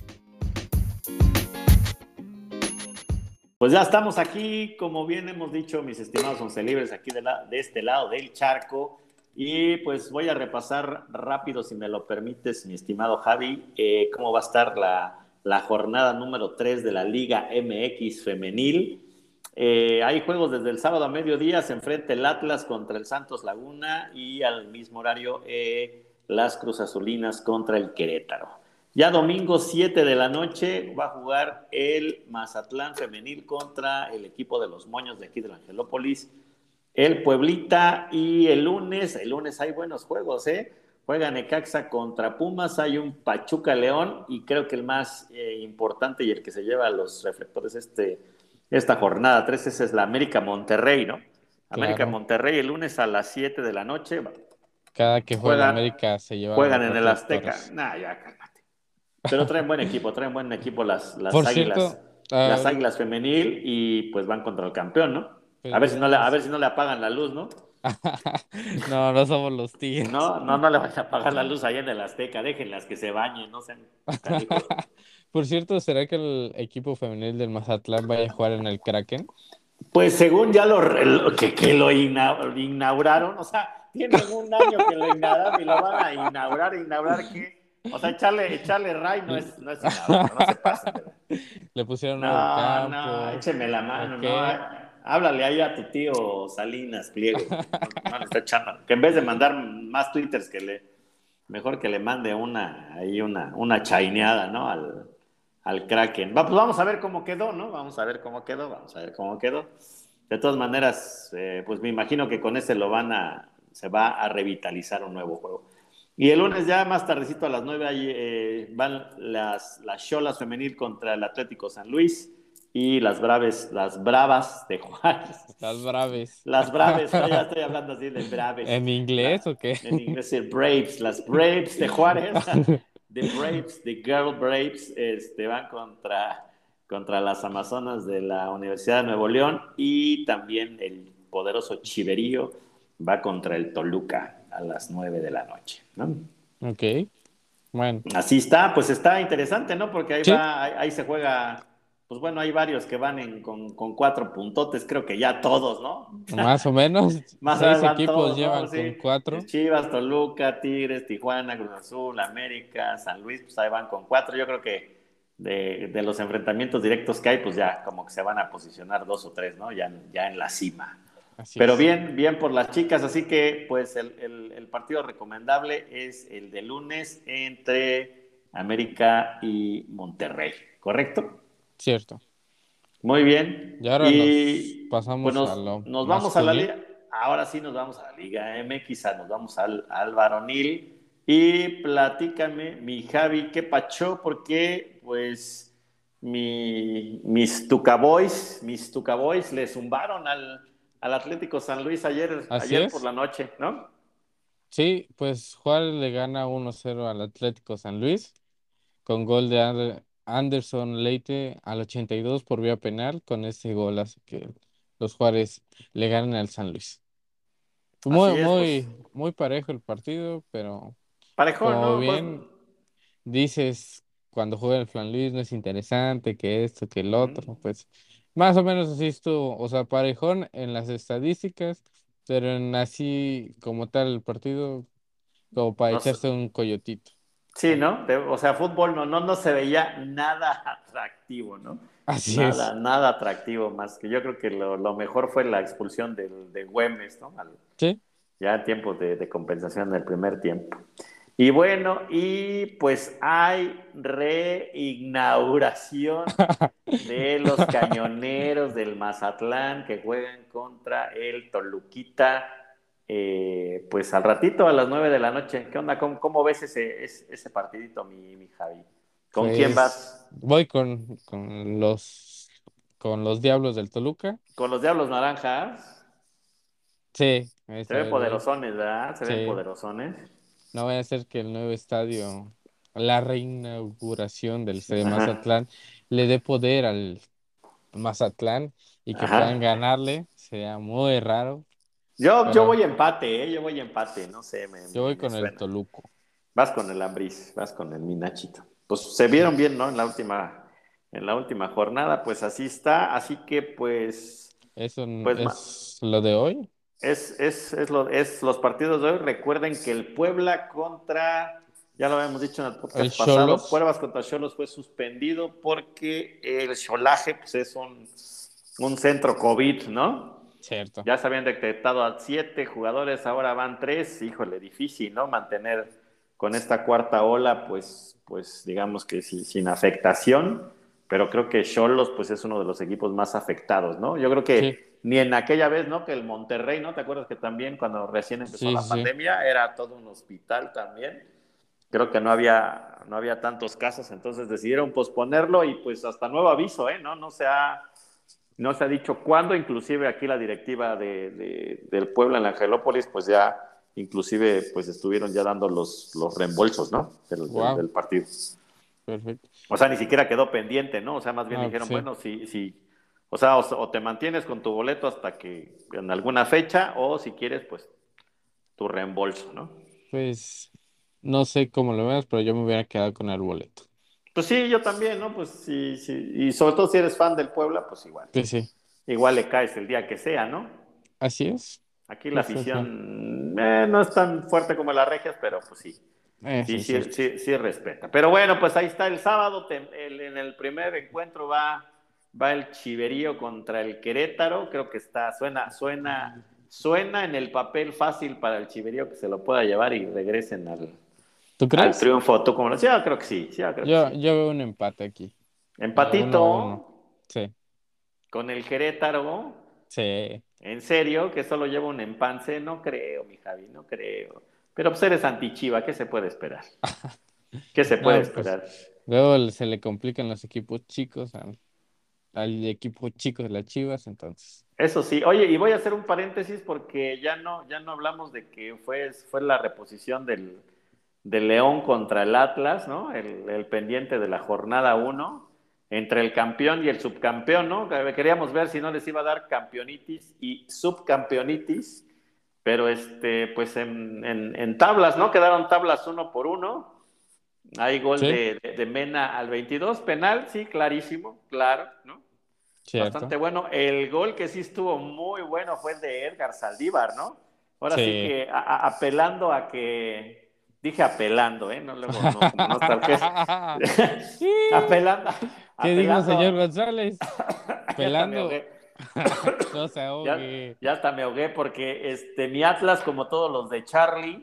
Pues ya estamos aquí, como bien hemos dicho, mis estimados once libres, aquí de, la, de este lado del charco. Y pues voy a repasar rápido, si me lo permites, mi estimado Javi, eh, cómo va a estar la, jornada número 3 de la Liga MX femenil. Eh, hay juegos desde el sábado a mediodía, se enfrenta el Atlas contra el Santos Laguna y al mismo horario eh, las Cruz Azulinas contra el Querétaro. Ya domingo 7 de la noche va a jugar el Mazatlán femenil contra el equipo de los Moños de aquí de la Angelópolis, el Pueblita y el lunes, el lunes hay buenos juegos, ¿eh? Juega Necaxa contra Pumas, hay un Pachuca León y creo que el más eh, importante y el que se lleva los reflectores este, esta jornada 3 ese es la América Monterrey, ¿no? América Claro. Monterrey el lunes a las 7 de la noche. Cada que juega Juegan- América se lleva Juegan en el Azteca. Nah, ya. Pero traen buen equipo, traen buen equipo las, las Por águilas. cierto, ah, las águilas femenil y pues van contra el campeón, ¿no? Pues, A ver si no le, a ver si no le apagan la luz, ¿no? (laughs) no, no somos los tigres. No, no, no le vayan a apagar la luz allá en el Azteca, déjenlas que se bañen, no sean. (laughs) Por cierto, ¿será que el equipo femenil del Mazatlán vaya a jugar en el Kraken? Pues según ya lo, lo- que, que lo ina- inauguraron, o sea, tienen un año que lo inauguraron y lo van a inaugurar, inaugurar que, o sea, echarle, echarle ray no es, no es inaugurar, no se pasa. Le pusieron No, no, campo. écheme la mano, Ok. no. Háblale ahí a tu tío Salinas Pliego. No, no le está echando. Que en vez de mandar más twitters, que le, mejor que le mande una, ahí una, una chaineada, ¿no? Al, al Kraken. Va, pues vamos a ver cómo quedó, ¿no? Vamos a ver cómo quedó, vamos a ver cómo quedó. De todas maneras, eh, pues me imagino que con ese lo van a, se va a revitalizar un nuevo juego. Y el lunes ya más tardecito a las 9 ahí, eh, van las, las Cholas femenil contra el Atlético San Luis y las Braves, las Bravas de Juárez. Las Braves. Las Braves, (laughs) no, ya estoy hablando así de Braves. ¿En inglés o qué? En inglés es Braves, las Braves de Juárez. (laughs) The Braves, The Girl Braves, este, van contra, contra las Amazonas de la Universidad de Nuevo León y también el poderoso Chiverío va contra el Toluca a las 9 de la noche. ¿no? Ok. Bueno, Así está, pues está interesante, ¿no? Porque ahí Sí. va, ahí, ahí se juega pues bueno, hay varios que van con, cuatro puntotes, creo que ya todos, ¿no? Más o menos. (laughs) Más seis equipos llevan con cuatro. Chivas, Toluca, Tigres, Tijuana, Cruz Azul, América, San Luis, pues ahí van con cuatro. Yo creo que de, los enfrentamientos directos que hay, pues ya como que se van a posicionar dos o tres, ¿no? Ya, ya en la cima. Pero bien, bien por las chicas, así que pues el, el partido recomendable es el de lunes entre América y Monterrey, ¿correcto? Cierto. Muy bien. Y ahora nos pasamos pues a lo Nos vamos a la liga. Ahora sí nos vamos a la Liga MX, nos vamos al, al varonil. Y platícame, mi Javi, ¿qué pachó? Porque, pues, mi, mis Tucaboys, mis Tucaboys le zumbaron al, al Atlético San Luis ayer, ayer por la noche, ¿no? Sí, pues Juárez le gana 1-0 al Atlético San Luis con gol de Anderson Leite al 82 por vía penal con ese gol así que los Juárez le ganan al San Luis. Muy, muy, pues. muy parejo el partido, pero parejo, como bien dices, cuando juega el Flan Luis no es interesante que esto, que el otro, pues más o menos así estuvo, o sea, parejón en las estadísticas, pero en así como tal el partido, como para echarse un coyotito. Sí, ¿no? o sea, fútbol no, no, no se veía nada atractivo, ¿no? Así nada, es. Nada atractivo, más que yo creo que lo, mejor fue la expulsión del, de Güemes, ¿no? sí. Ya tiempo de, de compensación del primer tiempo. Y bueno, y pues hay reinauguración de los (laughs) cañoneros del Mazatlán que juegan contra el Toluquita eh, pues al ratito a las 9 de la noche. ¿Qué onda? ¿Cómo, ves ese, ese, partidito, mi, mi, Javi? ¿Con quién pues, vas? Voy con, los con los Diablos del Toluca. ¿Con los Diablos Naranjas? Sí. Se ven poderosones, ¿verdad? Se ven poderosones. No vaya a ser que el nuevo estadio, la reinauguración del estadio Mazatlán, le dé poder al Mazatlán y que puedan ganarle. Sea muy raro. Yo, yo voy empate, ¿eh? yo voy empate, no sé. Me, yo voy con el Toluco. Vas con el Ambris, vas con el Minachito. Pues se vieron bien, ¿no? En la última, en la última jornada, pues así está. Así que, pues. ¿Eso pues, es lo de hoy? Es, es, es, lo, es los partidos de hoy. Recuerden que el Puebla contra, ya lo habíamos dicho en el podcast pasado, Puebla contra Cholos fue suspendido porque el cholaje pues, es un, un centro COVID, ¿no? Cierto. Ya se habían detectado a siete jugadores, ahora van tres. Híjole, difícil, ¿no? Mantener con esta cuarta ola, pues, pues digamos que sin afectación. Pero creo que Cholos, pues, es uno de los equipos más afectados, ¿no? Yo creo que ni en aquella vez, ¿no? Que el Monterrey, ¿no? ¿Te acuerdas que también cuando recién empezó la pandemia era todo un hospital también? Creo que no había, no había tantos casos, entonces decidieron posponerlo y pues hasta nuevo aviso, ¿eh? No, no se ha no se ha dicho cuándo, inclusive aquí la directiva de, del Puebla en Angelópolis, pues ya inclusive pues estuvieron ya dando los, los reembolsos, ¿no? Del, partido. Perfecto. O sea, ni siquiera quedó pendiente, ¿no? O sea, más bien ah, dijeron, bueno, si, si, o sea, o, te mantienes con tu boleto hasta que en alguna fecha, o si quieres, pues tu reembolso, ¿no? Pues no sé cómo lo veas, pero yo me hubiera quedado con el boleto. Pues sí, yo también, ¿no? Pues sí, sí. Y sobre todo si eres fan del Puebla, pues igual. Sí, sí. Igual le caes el día que sea, ¿no? Así es. Aquí la afición eh, no es tan fuerte como las regias, pero pues sí. Eh, sí, sí, sí, sí, respeta. Pero bueno, pues ahí está el sábado, en el primer encuentro va, va el Chiverío contra el Querétaro. Creo que está, suena, suena, suena en el papel fácil para el Chiverío que se lo pueda llevar y regresen al, ¿Tú crees? Al triunfo, ¿tú como lo decías? Creo que sí. sí creo yo, que sí. yo veo un empate aquí. Empatito. Sí. Con el Querétaro. Sí. ¿En serio? ¿Que solo lleva un empance? No creo, mi Javi, no creo. Pero pues eres antichiva, ¿qué se puede esperar? (laughs) ¿Qué se puede pues, esperar? luego se le complican los equipos chicos al, al, equipo chico de las Chivas, entonces. Eso sí. Oye, y voy a hacer un paréntesis porque ya no, ya no hablamos de que fue, fue la reposición del, de León contra el Atlas, ¿no? El, pendiente de la jornada 1, entre el campeón y el subcampeón, ¿no? Queríamos ver si no les iba a dar campeonitis y subcampeonitis, pero este, pues en, tablas, ¿no? Quedaron tablas uno por uno. Hay gol Sí. de, de- de Mena al 22, penal, sí, clarísimo, claro, ¿no? Cierto. Bastante bueno. El gol que sí estuvo muy bueno fue el de Edgar Saldívar, ¿no? Ahora sí, Sí. que a- a- apelando a que. Dije apelando, ¿eh? No, luego no, no el queso. apelando. ¿Qué dijo apelando- señor González? (laughs) Ya hasta me Pelando. ahogué. (laughs) No se Ya, ahogue. ya hasta me ahogué porque este, mi Atlas, como todos los de Charlie,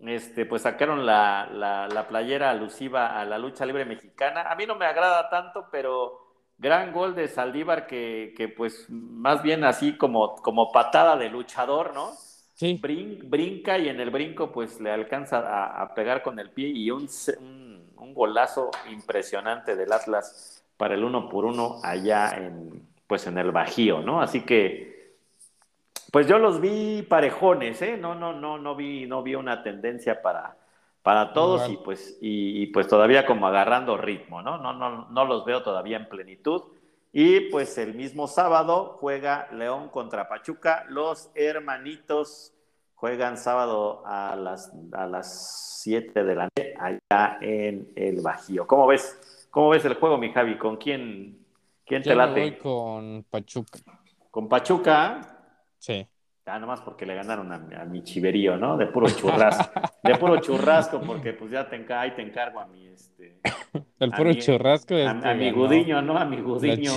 este, pues sacaron la, la, la playera alusiva a la lucha libre mexicana. A mí no me agrada tanto, pero gran gol de Saldívar que, que pues más bien así como, como patada de luchador, ¿no? Sí, Brin- brinca y en el brinco pues le alcanza a, a pegar con el pie y un, un, un golazo impresionante del Atlas para el uno por uno allá en pues en el Bajío, ¿no? Así que pues yo los vi parejones, ¿eh? No, no, no, no vi, no vi una tendencia para, para todos Igual. y pues, y, y, pues todavía como agarrando ritmo, ¿no? No, no, no los veo todavía en plenitud. Y pues el mismo sábado juega León contra Pachuca. Los hermanitos juegan sábado a las, a las 7 de la noche allá en el Bajío. ¿Cómo ves? ¿Cómo ves el juego, mi Javi? ¿Con quién, quién te yo late? voy con Pachuca. Con Pachuca. Sí. Ah, nomás porque le ganaron a, a mi chiverío, ¿no? De puro churrasco. De puro (laughs) churrasco, porque pues ya te, enca- ahí te encargo a mi, este, El puro mí- churrasco a, este a mi Gudiño, ¿no? A mi Gudiño.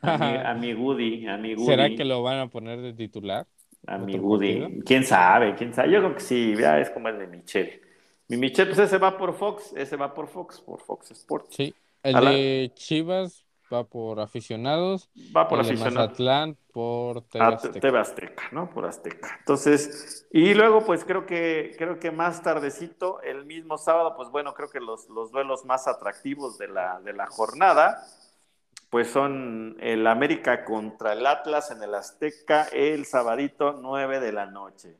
A mi, (laughs) a mi Gudi, a mi Gudi. ¿Será que lo van a poner de titular? A mi Gudi. ¿Quién sabe? ¿Quién sabe? Yo creo que sí, ya es como el de Michelle. Mi Michelle, pues ese va por Fox, ese va por Fox, por Fox Sports. Sí. El de Chivas va por aficionados. Va por el de aficionado. Mazatlán por TV Ah, Azteca. TV Azteca, ¿no? Por Azteca. Entonces, y luego, pues creo que, creo que más tardecito, el mismo sábado, pues bueno, creo que los, los duelos más atractivos de la, de la jornada, pues son el América contra el Atlas en el Azteca el sabadito 9 de la noche.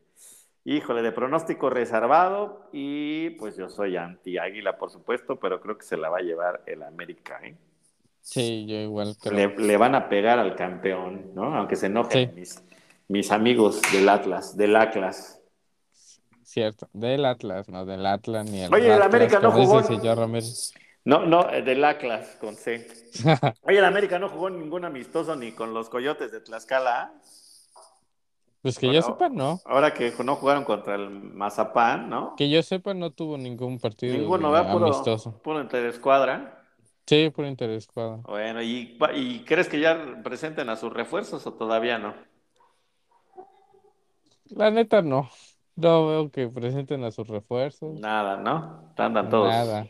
Híjole, de pronóstico reservado y pues yo soy anti-águila, por supuesto, pero creo que se la va a llevar el América, ¿eh? Sí, yo igual creo. le, le van a pegar al campeón, ¿no? Aunque se enojen Sí. mis, mis amigos del Atlas, del Atlas. Cierto. Del Atlas, no del Atlas ni el Oye, el América no jugó-. No, no, eh, del Atlas, con C. (laughs) Oye, el América no jugó ningún amistoso ni con los Coyotes de Tlaxcala. ¿ah? Pues que Bueno, yo sepa, no. Ahora que no jugaron contra el Mazapán, ¿no? Que yo sepa, no tuvo ningún partido Ninguno, ¿verdad? Puro, amistoso. puro interescuadra. Sí, por interés cuadra. Bueno, ¿y, ¿y crees que ya presenten a sus refuerzos o todavía no? La neta, no. No veo que presenten a sus refuerzos. Nada, ¿no? Andan todos. Nada.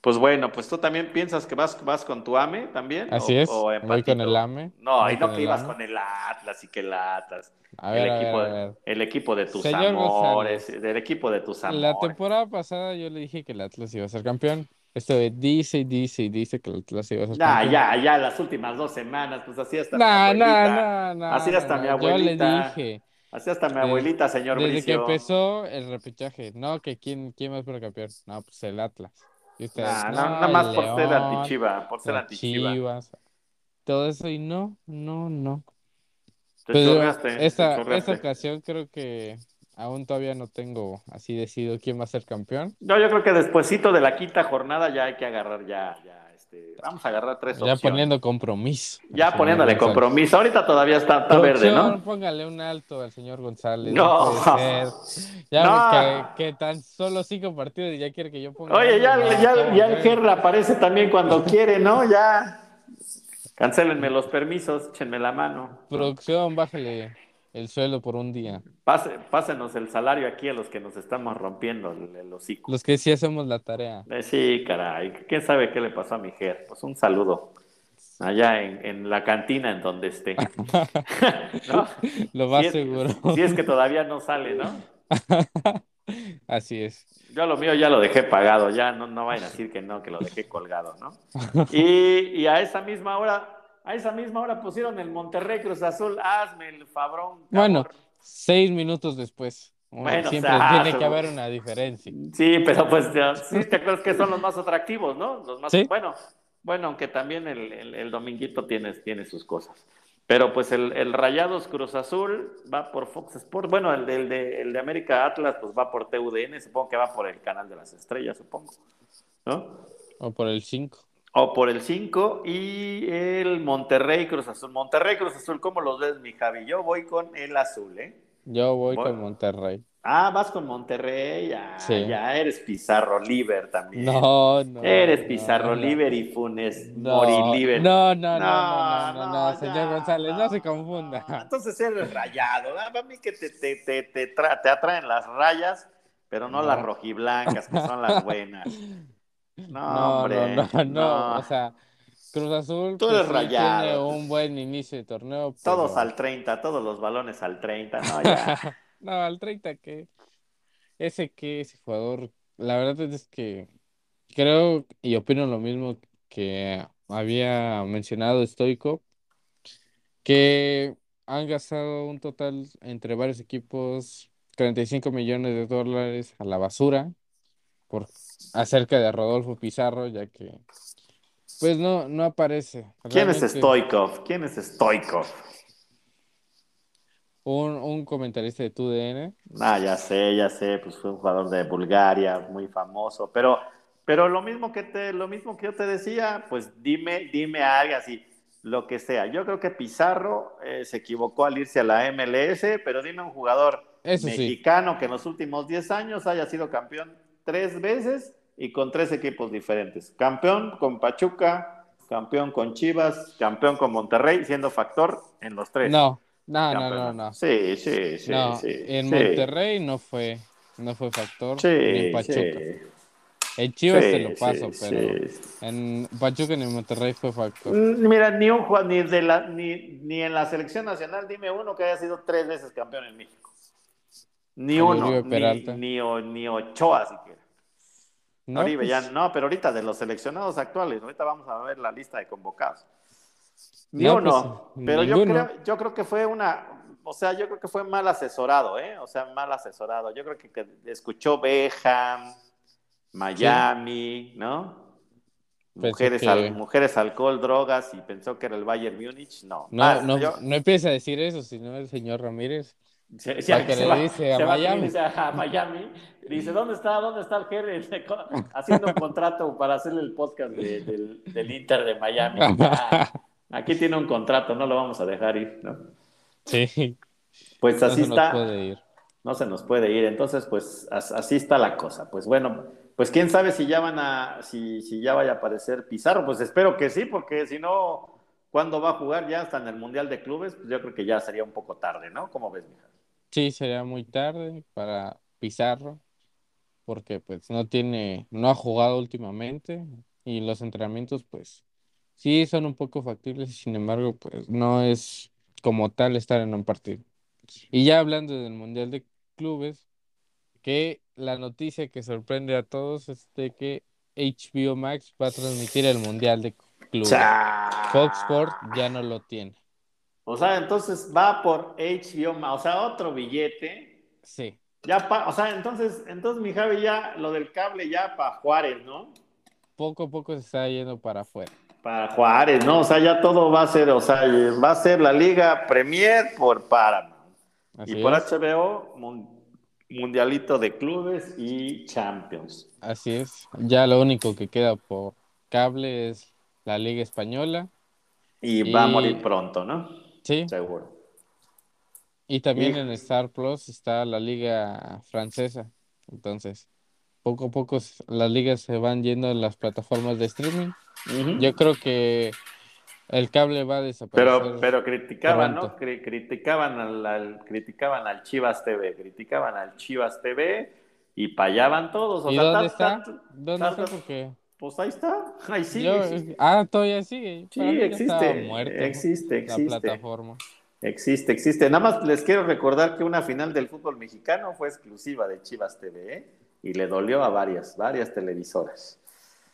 Pues bueno, pues tú también piensas que vas, vas con tu AME también. Así o- es. o Voy con el AME. No, y no que el ibas AME. con el Atlas y que el Atlas. A ver, el, a ver, equipo, a ver. el equipo de tus Señor amores, González. del equipo de tus amores. La temporada pasada yo le dije que el Atlas iba a ser campeón. Este dice y dice y dice que el Atlas iba a ser Ya, ya, ya, las últimas dos semanas, pues así hasta Nah, mi abuelita. nah, nah, Así hasta mi nah. Yo le abuelita. dije. Así hasta mi Desde- abuelita, señor Desde que Bricio. empezó el repechaje, no, que quién, quién más para campeón. No, pues el Atlas. Y ustedes, no, na- nada más por ser León, antichiva, por ser las antichiva. Chivas, todo eso y no, no, no. Te Pero esta, esta ocasión creo que aún todavía no tengo así decidido quién va a ser campeón. No, yo creo que despuesito de la quinta jornada ya hay que agarrar ya, ya, este, vamos a agarrar tres Ya opciones. poniendo compromiso. Ya poniéndole González. compromiso. Ahorita todavía está, está verde, ¿no? Póngale un alto al señor González. No. No. Ya No. que, que tan solo cinco partidos y ya quiere que yo ponga. Oye, ya, ya, estamos ya el. Gerra aparece también cuando quiere, ¿no? Ya. Cancelenme los permisos, échenme la mano. Producción, bájale el sueldo por un día. Pase- pásenos el salario aquí a los que nos estamos rompiendo el, hocico. Los que sí hacemos la tarea. Eh, sí, caray. ¿Quién sabe qué le pasó a mi Ger? Pues un saludo. Allá en, en la cantina en donde esté. (laughs) (laughs) ¿No? Lo más Si es- seguro. Si es que todavía no sale, ¿no? (laughs) Así es. Yo lo mío ya lo dejé pagado, ya no, no vayan a decir que no, que lo dejé colgado, ¿no? Y, y a esa misma hora, a esa misma hora pusieron el Monterrey Cruz Azul, hazme el fabrón. cabrón. Bueno, seis minutos después. Bueno, Siempre o sea, tiene que haber una diferencia. Sí, pero pues ya, sí te acuerdas que son los más atractivos, ¿no? Los más, Sí. bueno, bueno, aunque también el, el, el dominguito tiene, tiene sus cosas. Pero pues el, el, Rayados Cruz Azul va por Fox Sports. Bueno, el de, de, el de América Atlas pues va por TUDN. Supongo que va por el canal de las estrellas, supongo. ¿No? O por el 5. O por el 5 y el Monterrey Cruz Azul. Monterrey Cruz Azul, ¿cómo los ves, mi Javi? Yo voy con el azul, ¿eh? Yo voy, con Monterrey. Ah, vas con Monterrey, ya, ya eres Pizarro Liver también. No, no. Eres Pizarro Liver y Funes no, Mori Liver. No, no, no, no, no, señor González, no, se confunda. Entonces eres rayado. A mí que te, te, te, te, te atraen las rayas, pero no, las rojiblancas, que son las buenas. (laughs) No, hombre, no, no, no, o sea, Cruz Azul Tú eres rayado. tiene un buen inicio de torneo. Pero... Todos al 30, todos los balones al 30, no, ya. (laughs) no, al 30 que ese que ese jugador, la verdad es que creo y opino lo mismo que había mencionado Stoico, que han gastado un total entre varios equipos 35 millones de dólares a la basura por acerca de Rodolfo Pizarro, ya que pues no, no aparece. ¿Quién es Stoikov? ¿Quién es Stoikov? Un, un comentarista de TUDN. Ah, ya sé, ya sé, pues fue un jugador de Bulgaria, muy famoso, pero, pero lo mismo que te, lo mismo que yo te decía, pues dime, dime a alguien así, lo que sea. Yo creo que Pizarro eh, se equivocó al irse a la MLS, pero dime un jugador mexicano que en los últimos 10 años haya sido campeón tres veces y con tres equipos diferentes. Campeón con Pachuca, campeón con Chivas, campeón con Monterrey, siendo factor en los tres. No, no, no, no, no. Sí, sí, sí. en Monterrey no fue, no fue factor ni en Pachuca. En Chivas te lo paso, pero en Pachuca ni en Monterrey fue factor. Mm, mira, ni un ni de la, ni, ni en la selección nacional, dime uno que haya sido tres veces campeón en México. Ni uno, ni, ni, ni, Ochoa siquiera. No, Oribe, ya, pues no, pero ahorita de los seleccionados actuales, ahorita vamos a ver la lista de convocados. Ni uno, pues, pero yo creo, yo creo que fue una, o sea, yo creo que fue mal asesorado, ¿eh? O sea, mal asesorado. Yo creo que, que escuchó Beham, Miami, ¿no? Mujeres, mujeres, alcohol, drogas y pensó que era el Bayern Múnich. No, no, no, no empieza a decir eso, sino el señor Ramírez. Se, se, que le dice a Miami. Dice a Miami. Dice, ¿dónde está, dónde está el Jerry? (laughs) Haciendo un contrato para hacerle el podcast del, del, Inter de Miami. (laughs) Ah, aquí tiene un contrato, no lo vamos a dejar ir, ¿no? Sí. Pues así no se está. Nos puede ir. No se nos puede ir. Entonces, pues así está la cosa. Pues bueno, pues quién sabe si ya van a, si, si ya vaya a aparecer Pizarro. Pues espero que sí, porque si no, ¿cuándo va a jugar ya hasta en el Mundial de Clubes? Pues yo creo que ya sería un poco tarde, ¿no? ¿Cómo ves, mija? Sí, sería muy tarde para Pizarro, porque pues no tiene, no ha jugado últimamente y los entrenamientos pues sí son un poco factibles, sin embargo pues no es como tal estar en un partido. Y ya hablando del Mundial de Clubes, que la noticia que sorprende a todos es de que HBO Max va a transmitir el Mundial de Clubes. Fox Sports ya no lo tiene. O sea, entonces va por HBO, o sea, otro billete. Sí. Ya o sea, entonces, entonces mi Javi ya, lo del cable ya para Juárez, ¿no? Poco a poco se está yendo para afuera. Para Juárez, ¿no? O sea, ya todo va a ser, o sea, va a ser la Liga Premier por Paramount. y por HBO, Mundialito de Clubes y Champions. Así es. Ya lo único que queda por cable es la Liga Española. Y, y... va a morir pronto, ¿no? Sí. Seguro. Y también en Star Plus está la liga francesa. Entonces, poco a poco las ligas se van yendo en las plataformas de streaming. Yo creo que el cable va a desaparecer. Pero, pero criticaban, ¿no? criticaban al, criticaban al Chivas TV, criticaban al Chivas TV y payaban todos. ¿Y dónde está? ¿Dónde está? Porque... Pues ahí está, (laughs) ahí sigue. ah, todavía sigue. Sí, existe. existe, existe. La plataforma. Existe, existe. Nada más les quiero recordar que una final del fútbol mexicano fue exclusiva de Chivas TV ¿eh? y le dolió a varias, varias televisoras.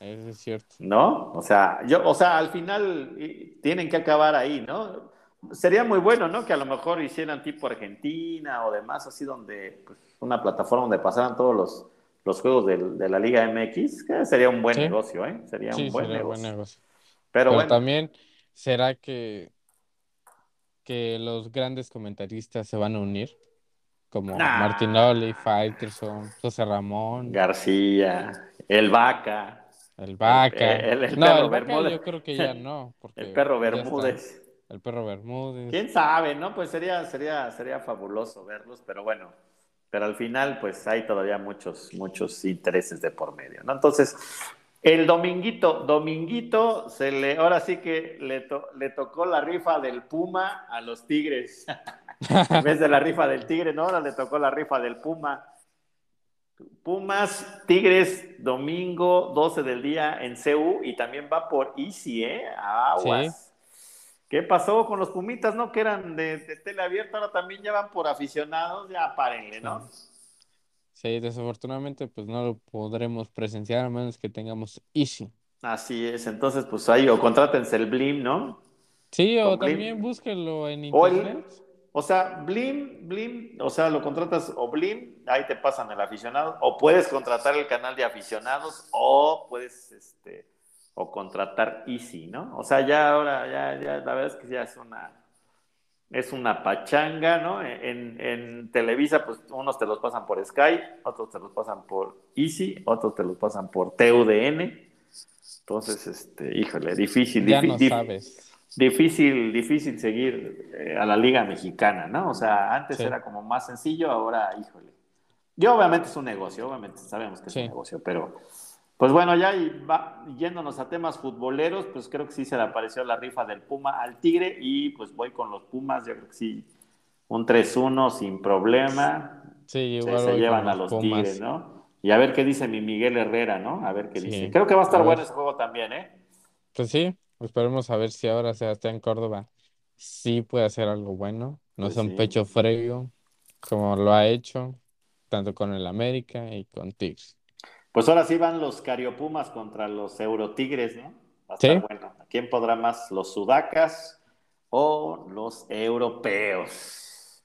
Eso es cierto. ¿No? O sea, yo, o sea, al final tienen que acabar ahí, ¿no? Sería muy bueno, ¿no? Que a lo mejor hicieran tipo Argentina o demás, así donde, pues, una plataforma donde pasaran todos los los juegos de, la Liga MX, que sería un buen negocio, ¿eh? Sería un buen negocio. Pero, bueno. también, ¿será que que los grandes comentaristas se van a unir, como Nah. Martinoli, Faitelson, José Ramón, García, el Vaca, el Vaca. el- el no, perro el Vaca Bermúdez. yo creo que ya (laughs) no, porque el perro. Bermúdez. El perro Bermúdez. ¿Quién sabe, no? Pues sería, sería, sería fabuloso verlos, pero bueno, pero al final, pues hay todavía muchos, muchos intereses de por medio, ¿no? Entonces, el dominguito, dominguito, se le, ahora sí que le, to- le tocó la rifa del Puma a los Tigres. (laughs) en vez de la rifa del Tigre, ¿no? Ahora le tocó la rifa del Puma. Pumas, Tigres, domingo 12 del día en CU y también va por Easy, ¿eh? Aguas. ¿Qué pasó con los Pumitas, no? Que eran de, de tele abierta, ahora también ya van por aficionados, ya párenle, ¿no? Sí, desafortunadamente pues no lo podremos presenciar a menos que tengamos Easy. Así es, entonces pues ahí, o contrátense el Blim, ¿no? Sí, o Con Blim. también búsquenlo en O el- internet. O sea, Blim, Blim, o sea, lo contratas o Blim, ahí te pasan el aficionado, o puedes contratar el canal de aficionados, o puedes, este, o contratar Easy, ¿no? O sea, ya ahora, ya, ya, la verdad es que ya es una, es una pachanga, ¿no? En, en Televisa, pues unos te los pasan por Sky, otros te los pasan por Easy, otros te los pasan por TUDN. Entonces, este, híjole, difícil, Ya difí- no sabes. difícil, difícil seguir eh, a la Liga Mexicana, ¿no? O sea, antes Sí. era como más sencillo, ahora, híjole. Y obviamente es un negocio, obviamente sabemos que es Sí. un negocio, pero pues bueno, ya y va- yéndonos a temas futboleros, pues creo que sí se le apareció la rifa del Puma al Tigre y pues voy con los Pumas, yo creo que sí, un 3-1 sin problema, Sí, se, igual se con llevan a los Pumas. Tigres, ¿no? Y a ver qué dice mi Miguel Herrera, ¿no? A ver qué Sí. dice. Creo que va a estar A bueno ese juego también, ¿eh? Pues sí, esperemos a ver si ahora Sebastián Córdoba sí puede hacer algo bueno. No Pues es un sí. pecho frío como lo ha hecho, tanto con el América y con Tigres. Pues ahora sí van los Cariopumas contra los Eurotigres, ¿no? Va a estar Sí. bueno. ¿Quién podrá más? ¿Los Sudacas o los europeos?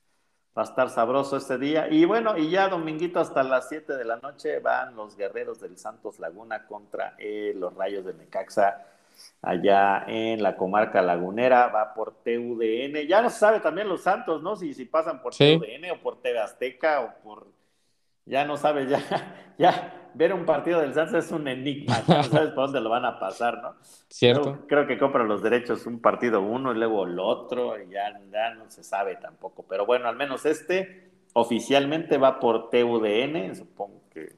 Va a estar sabroso este día. Y bueno, y ya dominguito hasta las 7 de la noche van los guerreros del Santos Laguna contra eh, los Rayos de Necaxa allá en la comarca lagunera. Va por TUDN. Ya no se sabe también los Santos, ¿no? Si, si pasan por Sí. TUDN o por TV Azteca o por ya no sabes, ya, (laughs) ya ver un partido del Santos es un enigma, (laughs) no sabes por dónde lo van a pasar, ¿no? ¿Cierto? Creo, creo que compran los derechos un partido uno y luego el otro, y ya, ya no se sabe tampoco. Pero bueno, al menos este oficialmente va por TUDN, supongo que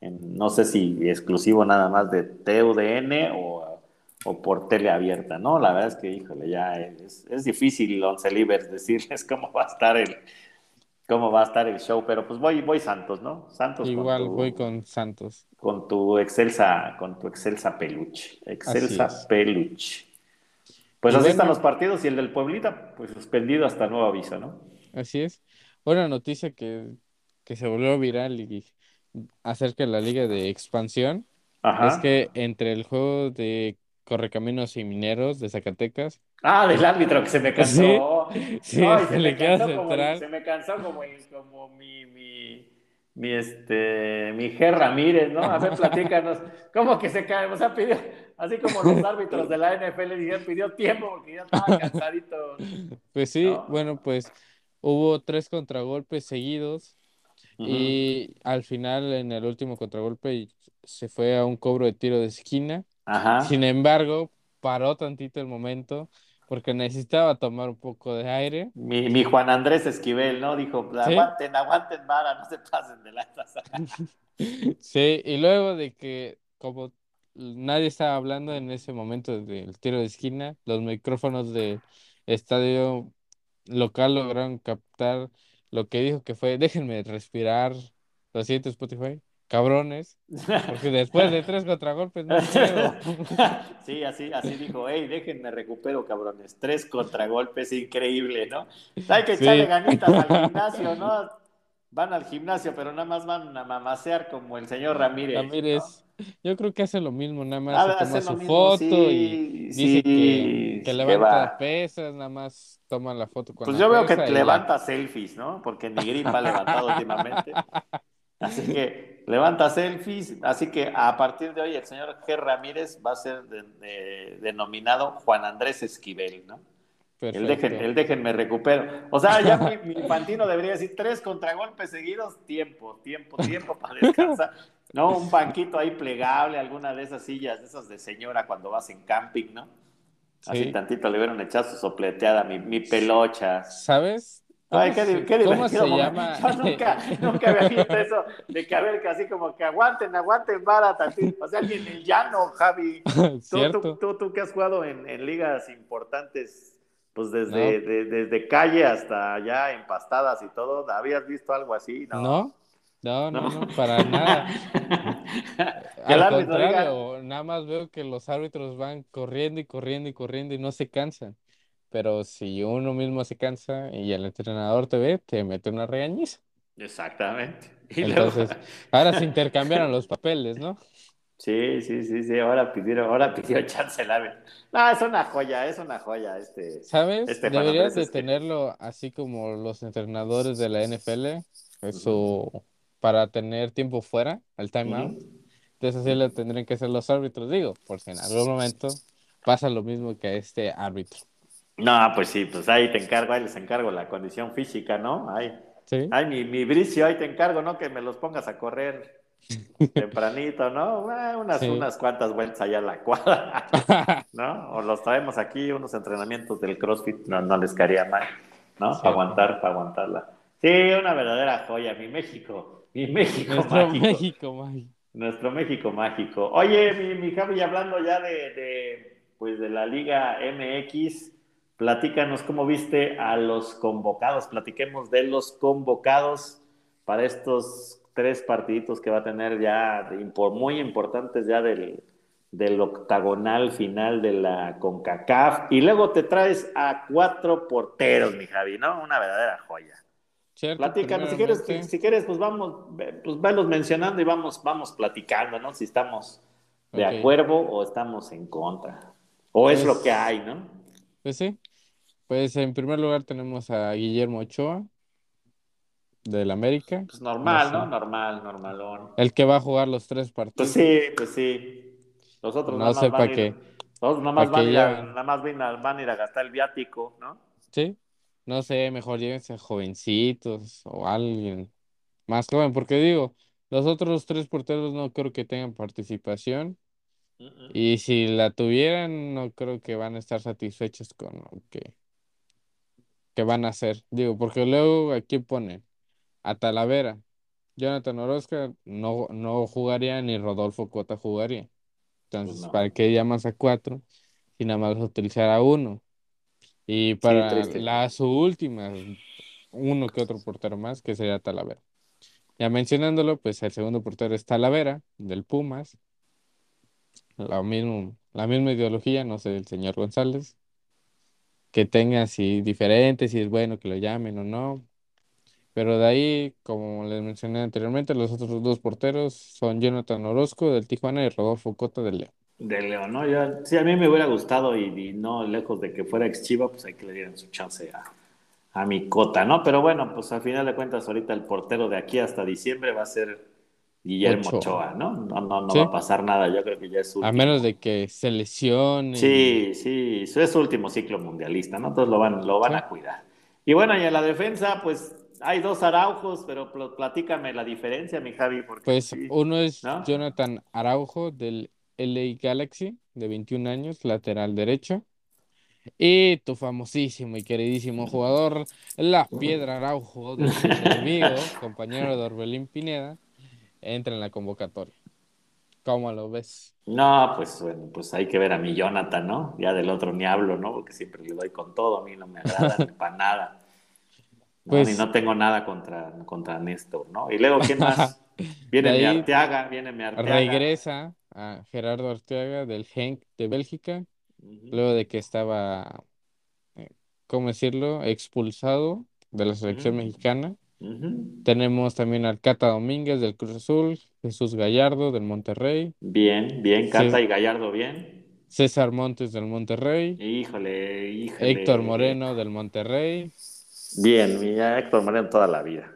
en- no sé si exclusivo nada más de TUDN o, o por tele abierta, ¿no? La verdad es que, híjole, ya es, es difícil, Once Libres, decirles (laughs) cómo va a estar el cómo va a estar el show, pero pues voy, voy Santos, ¿no? Santos con Igual tu- voy con Santos. con tu excelsa, con tu excelsa peluche. Excelsa peluche. Pues Y así bueno. están los partidos y el del Pueblita, pues suspendido hasta nuevo aviso, ¿no? Así es. Una noticia que, que se volvió viral y acerca de la liga de expansión Ajá. es que entre el juego de Correcaminos y Mineros de Zacatecas Ah, del árbitro que se me (laughs) cansó. sí, No, se se, le me cansó como, se me cansó como, mi, mi, mi, este, mi G. Ramírez, ¿no? A ver, platícanos. ¿Cómo que se cae? O sea, pidió, así como los (laughs) árbitros de la NFL dijeron, pidió tiempo porque ya estaba (laughs) cansadito. Pues sí, ¿no? bueno, pues hubo tres contragolpes seguidos y al final en el último contragolpe se fue a un cobro de tiro de esquina. Ajá. Sin embargo, paró tantito el momento porque necesitaba tomar un poco de aire. Mi, mi Juan Andrés Esquivel, ¿no? Dijo, aguanten, aguanten, Mara, no se pasen de lanzas. (laughs) Sí, y luego de que como nadie estaba hablando en ese momento del tiro de esquina, los micrófonos del estadio local lograron captar lo que dijo que fue, déjenme respirar, lo siento Spotify, cabrones, porque después de tres contragolpes no puedo. (laughs) Sí, así, así dijo, hey, déjenme recupero, cabrones. Tres contragolpes, increíble, ¿no? Hay que Sí. echarle ganitas al gimnasio, ¿no? Van al gimnasio, pero nada más van a mamasear como el señor Ramírez. ¿no? Ramírez, yo creo que hace lo mismo, nada más Ah, se toma su mismo, foto sí, y dice sí, que, que levanta va. pesas, nada más toma la foto con Pues la yo veo que levanta selfies, ¿no? Porque ni Green va levantado últimamente. (laughs) Así que levanta selfies. Así que a partir de hoy el señor G. Ramírez va a ser de- de- denominado Juan Andrés Esquivel, ¿no? El, dejen, el déjenme recupero. O sea, ya mi, mi, Infantino debería decir tres contragolpes seguidos, tiempo, tiempo, tiempo para descansar. No, un banquito ahí plegable, alguna de esas sillas, de esas de señora cuando vas en camping, ¿no? Así tantito le hubieran echado su sopleteada, mi, mi pelocha. ¿Sabes? Ay, qué, qué ¿Cómo se llama? (laughs) Yo nunca, (laughs) nunca había visto eso de que a ver, que así como que aguanten, aguanten vara tantito. O sea, ni en el llano, Javi. (laughs) ¿Tú, tú, tú, tú, que has jugado en, en ligas importantes, pues desde, desde calle hasta allá empastadas y todo, ¿habías visto algo así? No. ¿No? No, no, no, para nada. Al contrario, nada más veo que los árbitros van corriendo y corriendo y corriendo y no se cansan. Pero si uno mismo se cansa y el entrenador te ve, te mete una regañiza. Exactamente. (laughs) Entonces, ahora se intercambiaron los papeles, ¿no? (laughs) Sí, sí, sí, sí, ahora pidieron, ahora pidió (laughs) chance No, es una joya, es una joya este. ¿Sabes? Este Deberías de tenerlo así como los entrenadores de la NFL, eso para tener tiempo fuera, al timeout. Entonces así lo tendrían que hacer los árbitros, digo, porque en algún momento pasa lo mismo que a este árbitro. No, pues sí, pues ahí te encargo, ahí les encargo la condición física, ¿no? Ahí, ¿Sí? Ay, mi, mi bricio, ahí te encargo, ¿no? Que me los pongas a correr (laughs) tempranito, ¿no? Eh, unas, unas cuantas vueltas allá a la cuadra, (laughs) ¿no? O los traemos aquí, unos entrenamientos del CrossFit, no, no les caería mal, ¿no? Para aguantar, para aguantarla. Sí, una verdadera joya, mi México. Mi México Nuestro México mágico. Nuestro México mágico. Oye, mi, mi Javi, hablando ya de, pues de la Liga MX, platícanos cómo viste a los convocados. Platiquemos de los convocados para estos tres partiditos que va a tener ya muy importantes ya del, del octagonal final de la CONCACAF. Y luego te traes a cuatro porteros, mi Javi, ¿no? Una verdadera joya. Platícanos, si quieres, si, quieres, pues vamos, pues velos mencionando y vamos, vamos platicando, ¿no? Si estamos de acuerdo o estamos en contra. O es lo pues que hay, ¿no? Pues sí. Pues en primer lugar tenemos a Guillermo Ochoa, del América. Pues normal, ¿no? Normal, normalón. El que va a jugar los tres partidos. Pues sí, pues sí. Los otros no sé para qué. Los nada más, van, nada más van a ir a gastar el viático, ¿no? Sí, no sé, mejor llévense jovencitos o alguien más joven, porque digo, los otros tres porteros no creo que tengan participación. Y si la tuvieran, no creo que van a estar satisfechos con lo que, que van a hacer. Digo, porque luego aquí ponen a Talavera, Jonathan Orozca no, no jugaría ni Rodolfo Cota jugaría. Pues Entonces, ¿para qué llamas a cuatro y nada más utilizar a uno? Y para la su última, uno que otro portero más, que sería Talavera. Ya mencionándolo, pues el segundo portero es Talavera, del Pumas. La, mismo, la misma ideología, no sé, del señor González. Que tenga así diferente, si es bueno que lo llamen o no. Pero de ahí, como les mencioné anteriormente, los otros dos porteros son Jonathan Orozco del Tijuana y Rodolfo Cota del León. De León, ¿no? Yo, sí, a mí me hubiera gustado y, no lejos de que fuera ex Chiva, pues hay que le dieran su chance a, mi cota, ¿no? Pero bueno, pues al final de cuentas, ahorita el portero de aquí hasta diciembre va a ser Guillermo Ochoa, ¿no? No, no, no va a pasar nada, yo creo que ya es su A menos de que se lesione. Sí, sí, es su último ciclo mundialista, ¿no? Entonces lo van, lo van a cuidar. Y bueno, y en la defensa, pues hay dos Araujos, pero platícame la diferencia, mi Javi. Porque pues uno es Jonathan Araujo del LA Galaxy, de 21 años, lateral derecho. Y tu famosísimo y queridísimo jugador, La Piedra Araujo, de amigo, (laughs) compañero de Orbelín Pineda, entra en la convocatoria. ¿Cómo lo ves? No, pues bueno, pues hay que ver a mi Jonathan, ¿no? Ya del otro ni hablo, ¿no? Porque siempre le doy con todo, a mí no me agrada ni para nada. (laughs) Pues... Ni no tengo nada contra, contra Néstor, ¿no? Y luego, ¿quién más? (laughs) Viene mi Arteaga, viene mi Arteaga. Regresa a Gerardo Arteaga del Genk de Bélgica, luego de que estaba, eh, ¿cómo decirlo?, expulsado de la selección mexicana. Tenemos también al Cata Domínguez del Cruz Azul, Jesús Gallardo del Monterrey. Bien, bien, Cata y Gallardo, bien. César Montes del Monterrey. Híjole, híjole. Héctor Moreno del Monterrey. Bien, mira, Héctor Moreno toda la vida.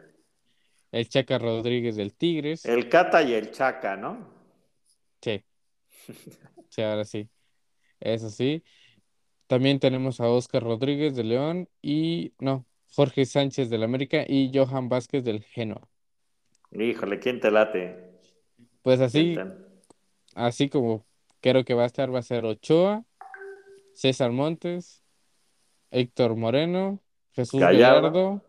El Chaca Rodríguez del Tigres. El Cata y el Chaca, ¿no? Sí. (laughs) Sí, ahora sí. Eso sí. También tenemos a Oscar Rodríguez de León y, no, Jorge Sánchez del América y Johan Vázquez del Genoa. Híjole, ¿quién te late? Pues así, así como creo que va a estar, va a ser Ochoa, César Montes, Héctor Moreno, Jesús Gallardo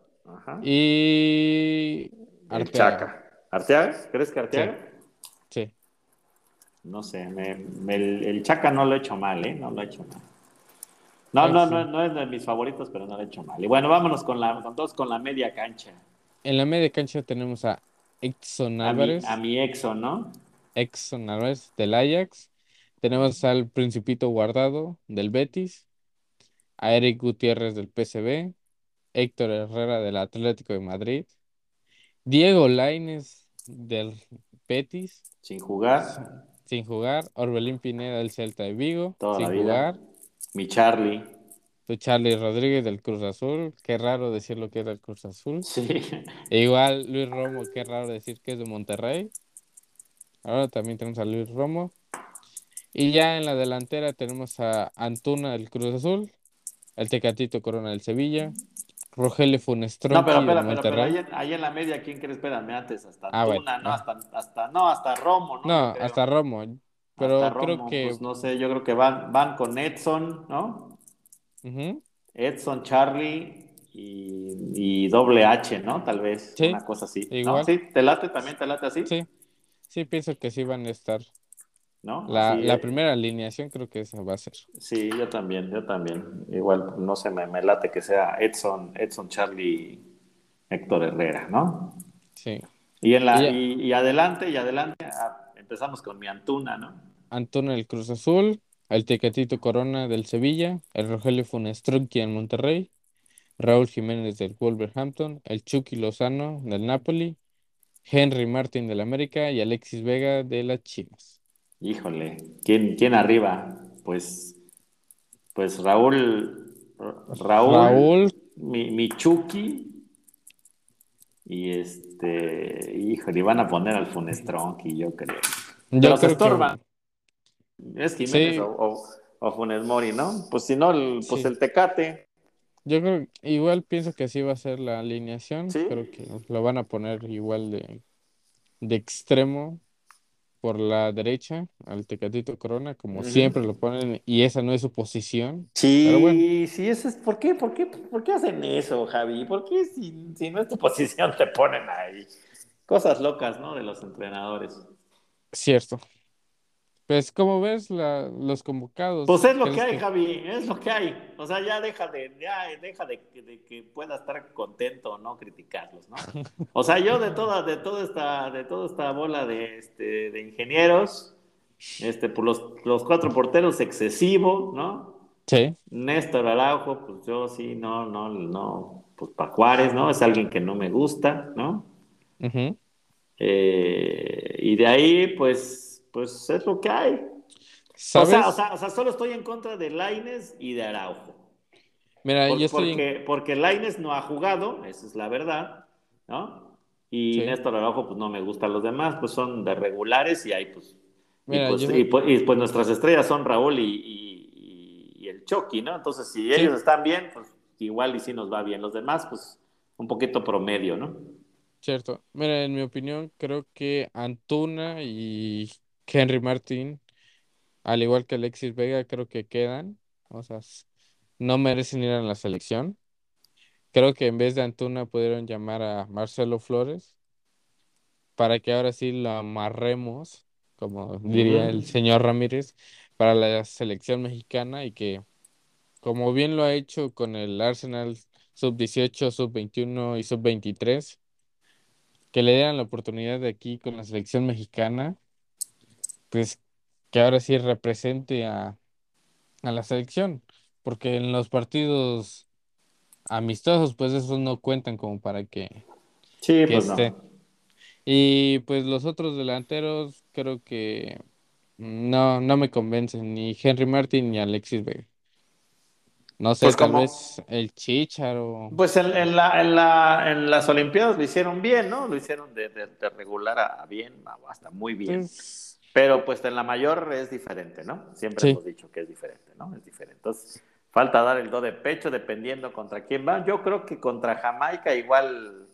y Arteaga. Chaca. ¿Arteaga? ¿Crees que Arteaga? Sí. No sé, el, Chaca no lo he hecho mal, ¿eh? No lo he hecho mal. No, no, no, no es de mis favoritos, pero no lo he hecho mal. Y bueno, vámonos con la, con todos con la media cancha. En la media cancha tenemos a Exxon Álvarez. A mi, a Exxon, ¿no? Exxon Álvarez del Ajax. Tenemos al Principito Guardado del Betis. A Eric Gutiérrez del PCB. Héctor Herrera del Atlético de Madrid. Diego Laines del Betis. Sin jugar. Sin jugar. Orbelín Pineda del Celta de Vigo. sin jugar. Mi Charlie. Tu Charlie Rodríguez del Cruz Azul. Qué raro decir lo que era el Cruz Azul. Sí. E igual Luis Romo, qué raro decir que es de Monterrey. Ahora también tenemos a Luis Romo. Y ya en la delantera tenemos a Antuna del Cruz Azul, el Tecatito Corona del Sevilla, Rogelio Funestro. No, pero espera, pero, pero ahí, en, la media, ¿quién crees? Espérame antes, hasta ah, Antuna, no, hasta, hasta, no, hasta Romo, ¿no? No, hasta Romo. Pero creo que. Pues, no sé, yo creo que van, van con Edson, ¿no? Edson, Charlie y, doble H, ¿no? Tal vez, una cosa así. Igual. Sí, ¿te late también? ¿Te late así? Sí, sí, pienso que sí van a estar. ¿No? La, la primera alineación creo que esa va a ser. Sí, yo también, yo también. Igual, no sé, me, me late que sea Edson, Edson, Charlie, Héctor Herrera, ¿no? Sí. Y, en la, y, adelante, y adelante, ah, empezamos con mi Antuna, ¿no? Antuna del Cruz Azul, el Tecatito Corona del Sevilla, el Rogelio Funestrucchi en Monterrey, Raúl Jiménez del Wolverhampton, el Chucky Lozano del Napoli, Henry Martin del América y Alexis Vega de las Chinas. Híjole, ¿quién, quién arriba? Pues, pues Raúl, Raúl, Mi, mi Chucky y este, híjole, van a poner al Funestronqui, yo creo. Yo creo es Jiménez o, o, Funes Mori, ¿no? Pues si no, el, pues el Tecate. Yo creo, igual pienso que así va a ser la alineación. Creo que lo van a poner igual de, de extremo por la derecha al Tecatito Corona, como siempre lo ponen, y esa no es su posición. Sí, sí, eso es, ¿por qué, por qué, por qué hacen eso, Javi? ¿Por qué si, si no es tu (laughs) posición te ponen ahí? Cosas locas, ¿no? De los entrenadores. Cierto. Pues como ves la, los convocados. Pues es lo que hay, Javi, es lo que hay. O sea, ya deja de, ya deja de, que pueda estar contento o no criticarlos, ¿no? (laughs) O sea, yo de toda, de toda esta, de toda esta bola de, este, de ingenieros, este, por los, los cuatro porteros excesivo, ¿no? Sí. Néstor Araujo, pues yo sí, no, no, no, pues para Juárez, ¿no? Es alguien que no me gusta, ¿no? eh, y de ahí, pues pues es lo que hay. O sea, o, sea, solo estoy en contra de Laines y de Araujo. Mira, yo estoy... Porque, porque Laines no ha jugado, esa es la verdad, ¿no? Y Néstor Araujo, pues no me gustan los demás, pues son de regulares y hay, pues... Pues, y, pues, y, pues, nuestras estrellas son Raúl y, y el Chucky, ¿no? Entonces, si ellos están bien, pues igual y si nos va bien. Los demás, pues un poquito promedio, ¿no? Cierto. Mira, en mi opinión, creo que Antuna y Henry Martin, al igual que Alexis Vega, creo que quedan. O sea, no merecen ir a la selección. Creo que en vez de Antuna pudieron llamar a Marcelo Flores para que ahora sí lo amarremos, como diría el señor Ramírez, para la selección mexicana y que, como bien lo ha hecho con el Arsenal sub-18, sub-21 y sub-23, que le dieran la oportunidad de aquí con la selección mexicana pues que ahora sí represente a, la selección, porque en los partidos amistosos, pues esos no cuentan como para que, sí, pues esté. Y pues los otros delanteros creo que no, no me convencen, ni Henry Martin ni Alexis Vega. No sé, pues tal vez el Chicharo. Pues en, en, la, en, la, en las Olimpiadas lo hicieron bien, ¿no? Lo hicieron de, de, regular a, bien, hasta muy bien. Pues, pero pues en la mayor es diferente, ¿no? Siempre hemos dicho que es diferente, ¿no? Es diferente. Entonces, falta dar el do de pecho dependiendo contra quién va. Yo creo que contra Jamaica igual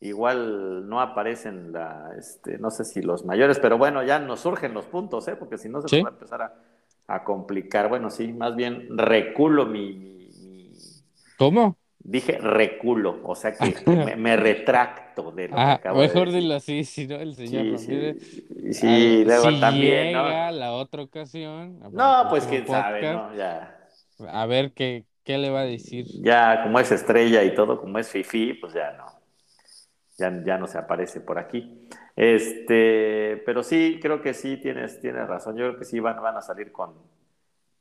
igual no aparecen la, este, no sé si los mayores, pero bueno, ya nos surgen los puntos, ¿eh? porque si no se va a empezar a, a, complicar. Bueno, sí, más bien reculo mi, mi, ¿Cómo? Dije reculo, o sea que (laughs) me, retracto de lo que Ah, acabo de mejor decir. dilo así, si no el señor Sí, Ramírez. sí, sí, ah, luego si también, ¿no? la otra ocasión. a No, pues próximo quién sabe, ¿no? Ya, A ver qué, qué le va a decir. ya como es estrella y todo, como es Fifi, pues ya no. Ya, ya no se aparece por aquí. Este, pero sí, creo que sí tienes, tienes razón. Yo creo que sí van, van a salir con,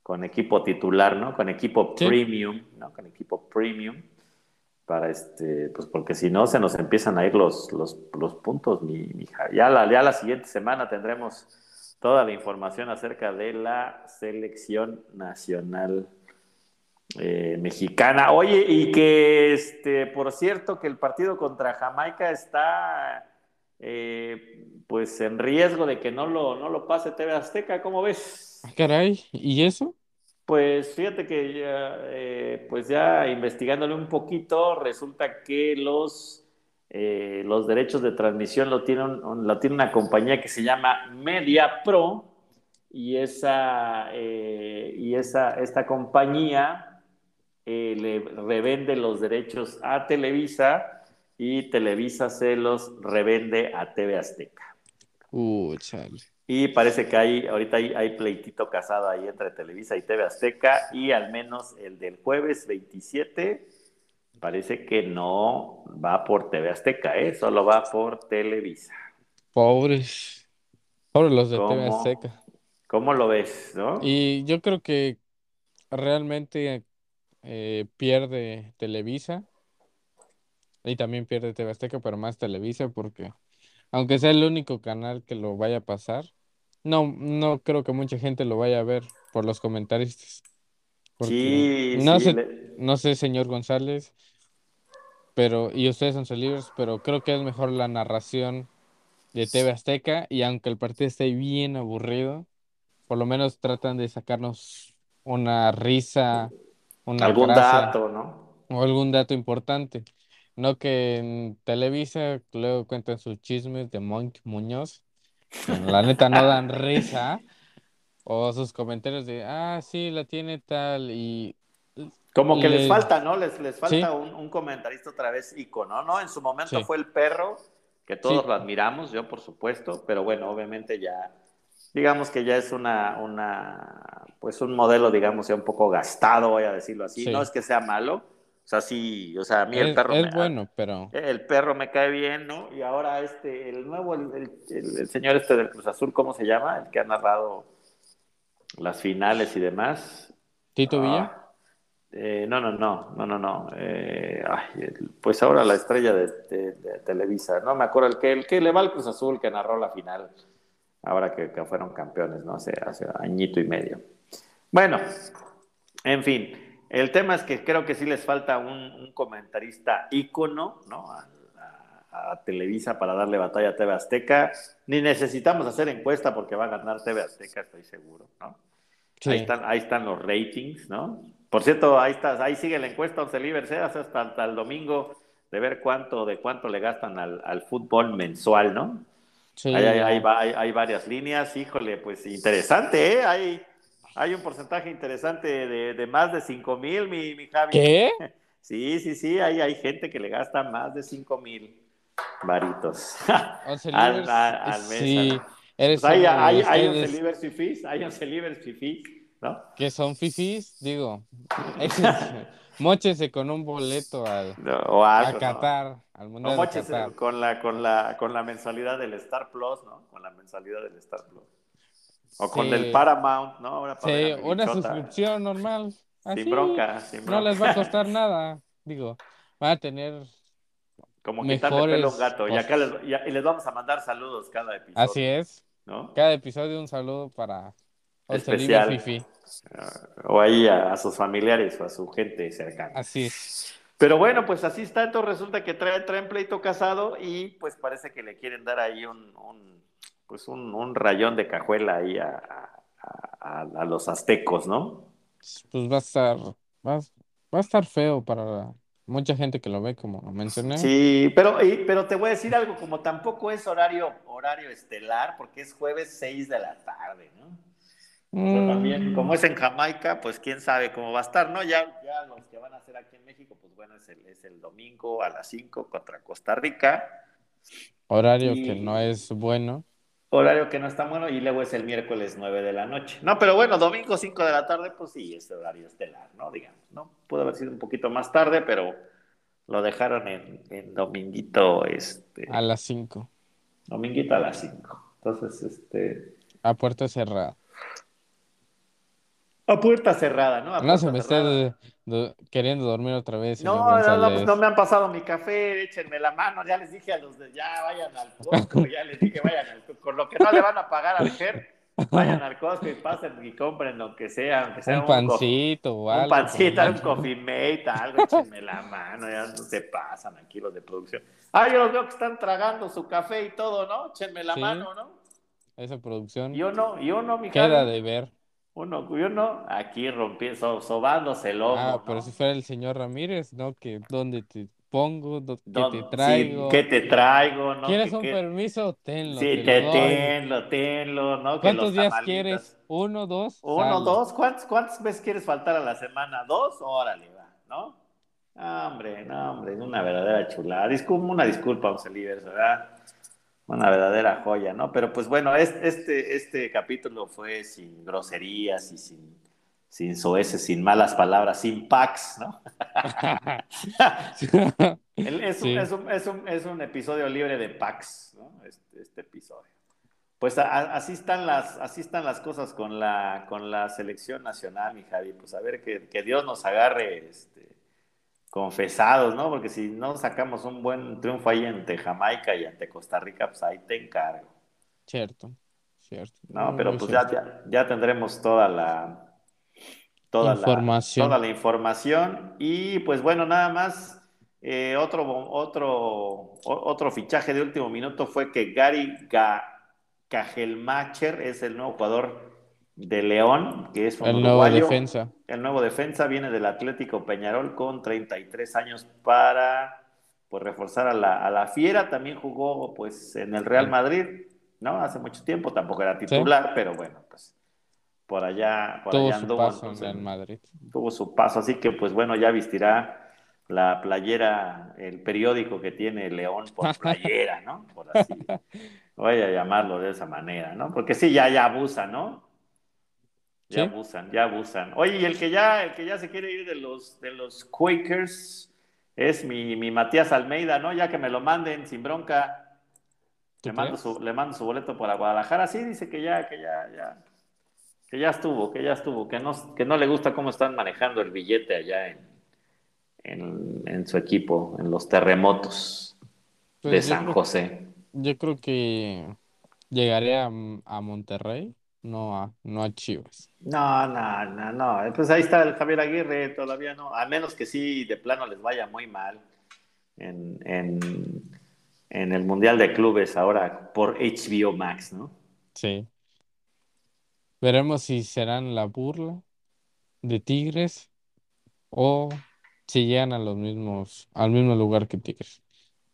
con equipo titular, ¿no? Con equipo Sí. premium, ¿no? Con equipo premium. Para este, pues porque si no se nos empiezan a ir los, los, los puntos, mi. Ya la, ya la siguiente semana tendremos toda la información acerca de la selección nacional eh, mexicana. Oye, y que, este, por cierto, que el partido contra Jamaica está, eh, pues, en riesgo de que no lo, no lo pase TV Azteca. ¿Cómo ves? Ah, Caray, ¿y eso? Pues fíjate que ya, eh, pues ya investigándole un poquito, resulta que los, eh, los derechos de transmisión lo tiene, lo tiene una compañía que se llama Media Pro y esa, eh, y esa esta compañía le revende los derechos a Televisa y Televisa se los revende a TV Azteca. Uh, chale. Y parece que hay, ahorita hay, hay pleitito casado ahí entre Televisa y TV Azteca y al menos el del jueves 27 parece que no va por TV Azteca, ¿eh? solo va por Televisa. Pobres. Pobres los de TV. Azteca. ¿Cómo lo ves? ¿no? Y yo creo que realmente eh, pierde Televisa y también pierde TV Azteca, pero más Televisa porque aunque sea el único canal que lo vaya a pasar, no, no creo que mucha gente lo vaya a ver por los comentaristas. Sí, no sí, sé, le- no sé, señor González, pero y ustedes son libres, pero creo que es mejor la narración de TV Azteca y aunque el partido esté bien aburrido, por lo menos tratan de sacarnos una risa, una algún gracia dato, ¿no? o algún dato importante. No que en Televisa luego cuentan sus chismes de Monk Muñoz, la neta no dan risa, o sus comentarios de, ah, sí, la tiene tal, y Como que les le- falta, ¿no? Les, les falta Sí. un, un comentarista otra vez ícono, ¿no? En su momento Sí. fue el perro, que todos Sí. lo admiramos, yo por supuesto, pero bueno, obviamente ya, digamos que ya es una, una, pues un modelo, digamos, ya un poco gastado, voy a decirlo así. Sí. No es que sea malo, o sea, sí, o sea, a mí el perro es me, bueno, pero el perro me cae bien, ¿no? Y ahora este, el nuevo, el, el- señor este del Cruz Azul, ¿cómo se llama? El que ha narrado las finales y demás. Tito Villa, Ah, eh, no, no, no, no, no, no. Eh, ay, pues ahora la estrella de, de- de Televisa, no me acuerdo el que, el que le va al Cruz Azul, que narró la final, ahora que, que fueron campeones, ¿no? Hace, hace añito y medio. Bueno, en fin, el tema es que creo que sí les falta un, un comentarista ícono, ¿no? A, a- a Televisa para darle batalla a TV Azteca. Ni necesitamos hacer encuesta porque va a ganar TV Azteca, estoy seguro, ¿no? sí, Ahí están, ahí están los ratings, ¿no? Por cierto, ahí está, ahí sigue la encuesta 11 Libres, ¿eh? hasta, hasta el domingo de ver cuánto, de cuánto le gastan al, al fútbol mensual, ¿no? sí, Ahí, hay va- hay- hay varias líneas, híjole, pues interesante, ¿eh? Hay, hay un porcentaje interesante de, de más de 5 mil, mi, mi Javi. ¿Qué? (laughs) Sí, sí, sí, hay, hay gente que le gasta más de 5 mil varitos. (laughs) Al- libres, al- al mes, sí, al- eres Pues hay, hay, hay ustedes 11 Libres fifís, hay 11 Libres fifís, ¿no? que son fifís, digo, (laughs) móchense con un boleto al, No, o algo, a ¿no? Qatar, al O Mundial de Qatar. con la, con, la, con la mensualidad del Star Plus, ¿no? Con la mensualidad del Star Plus. O con Sí. el Paramount, ¿no? Ahora para Sí, una bichota. suscripción normal, así, Sin bronca, sin bronca. no les va a costar nada, digo, van a tener, Como quitarle pelo a un gato. Y acá les, y- y les vamos a mandar saludos cada episodio. así es, ¿no? cada episodio un saludo para Especial. Fifi, O ahí a, a sus familiares o a su gente cercana. así es, Pero bueno, pues así está. Entonces resulta que trae, traen pleito casado y pues parece que le quieren dar ahí un, un, pues un, un rayón de cajuela ahí a, a- los aztecos, ¿no? pues va a estar, va, va a estar feo para mucha gente que lo ve, como mencioné. Sí, pero, y- pero te voy a decir algo, como tampoco es horario, horario estelar, porque es jueves 6 de la tarde, ¿no? Sea, también, Mm, como es en Jamaica, pues quién sabe cómo va a estar, ¿no? Ya, ya los que van a hacer aquí en México, pues bueno, es el, es el domingo a las 5 contra Costa Rica, horario y- que no es bueno. Horario que no está bueno, y luego es el miércoles 9 de la noche. No, pero bueno, domingo 5 de la tarde, pues sí, es horario estelar, ¿no? Digamos, ¿no? Pudo haber sido un poquito más tarde, pero lo dejaron en, en dominguito, este, A las 5, dominguito a las 5. Entonces, este, a puerta cerrada. a puerta cerrada, ¿no? A No se puerta me cerrada. de- queriendo dormir otra vez, No, no, no, pues no me han pasado mi café, échenme la mano, ya les dije a los de, ya vayan al Costco, ya les dije vayan al Costco, con lo que no le van a pagar al Ger, vayan al Costco y pasen y compren lo que sea, aunque sea Un pancito o un algo. pancito, por- un coffee mate, algo, échenme la mano, ya no se pasan aquí los de producción. Ah, yo los veo que están tragando su café y todo, ¿no? Échenme la Sí. mano, ¿no? Esa producción Yo no, yo no, mi queda de ver. Uno, uno, aquí rompiendo, sobándose el lomo, Ah, pero ¿no? si fuera el señor Ramírez, ¿no? Que dónde te pongo, Do- que Don- te sí, traigo. ¿qué te traigo? ¿no? ¿Quieres Que- un que- permiso? Tenlo, Sí, te te, lo tenlo, tenlo, ¿no? Que ¿Cuántos días tamalitos- quieres? ¿Uno, dos? Uno, Sale. dos, ¿cuántas, ¿cuántas veces quieres faltar a la semana? ¿Dos? Órale, va, ¿no? Ah, hombre, no, hombre, es una verdadera chulada. Disculpa, una disculpa, Oncelivers, ¿verdad? Una verdadera joya, ¿no? Pero pues bueno, es- este, este capítulo fue sin groserías y sin, sin soeces, sin malas palabras, sin packs, ¿no? (laughs) Es, un, Sí. es, un, es, un, es un episodio libre de packs, ¿no? Este, este episodio. Pues a- así están las, así están las cosas con la, con la selección nacional, mi Javi. Pues a ver que, que Dios nos agarre este, confesados, ¿no? Porque si no sacamos un buen triunfo ahí ante Jamaica y ante Costa Rica, pues ahí te encargo. Cierto, cierto. No, Muy, pero pues ya, ya, ya tendremos toda la toda Información. la toda la información y pues bueno nada más eh, otro otro otro fichaje de último minuto fue que Gary Ga- Cajelmacher es el nuevo jugador de León que es un El nuevo uruguayo. defensa. El nuevo defensa viene del Atlético Peñarol con 33 años para pues, reforzar a la, a la Fiera. También jugó pues en el Real Madrid, ¿no? Hace mucho tiempo, tampoco era titular, pero bueno, pues por allá, por Tuvo allá su anduvo. paso en entonces, Madrid. tuvo su paso, así que pues bueno, ya vestirá la playera, el periódico que tiene León por (laughs) playera, ¿no? Por así, voy a llamarlo de esa manera, ¿no? Porque sí, ya, ya abusan, ¿no? Ya Sí. abusan, ya abusan. Oye, y el que ya, el que ya se quiere ir de los, de los Quakers es mi, mi Matías Almeida, ¿no? Ya que me lo manden sin bronca. ¿Tú Le mando, su, le mando su boleto para Guadalajara. Sí, dice que ya, que ya, ya, que ya estuvo, que ya estuvo, que no, que no le gusta cómo están manejando el billete allá en, en, en su equipo, en los terremotos Pues de San creo- José. Yo creo que llegaré a, a Monterrey, no a, no a Chivas. No, no, no, no. Pues ahí está el Javier Aguirre, todavía no. A menos que sí, de plano les vaya muy mal en, en, en el Mundial de Clubes ahora por HBO Max, ¿no? Sí. Veremos si serán la burla de Tigres o si llegan a los mismos, al mismo lugar que Tigres.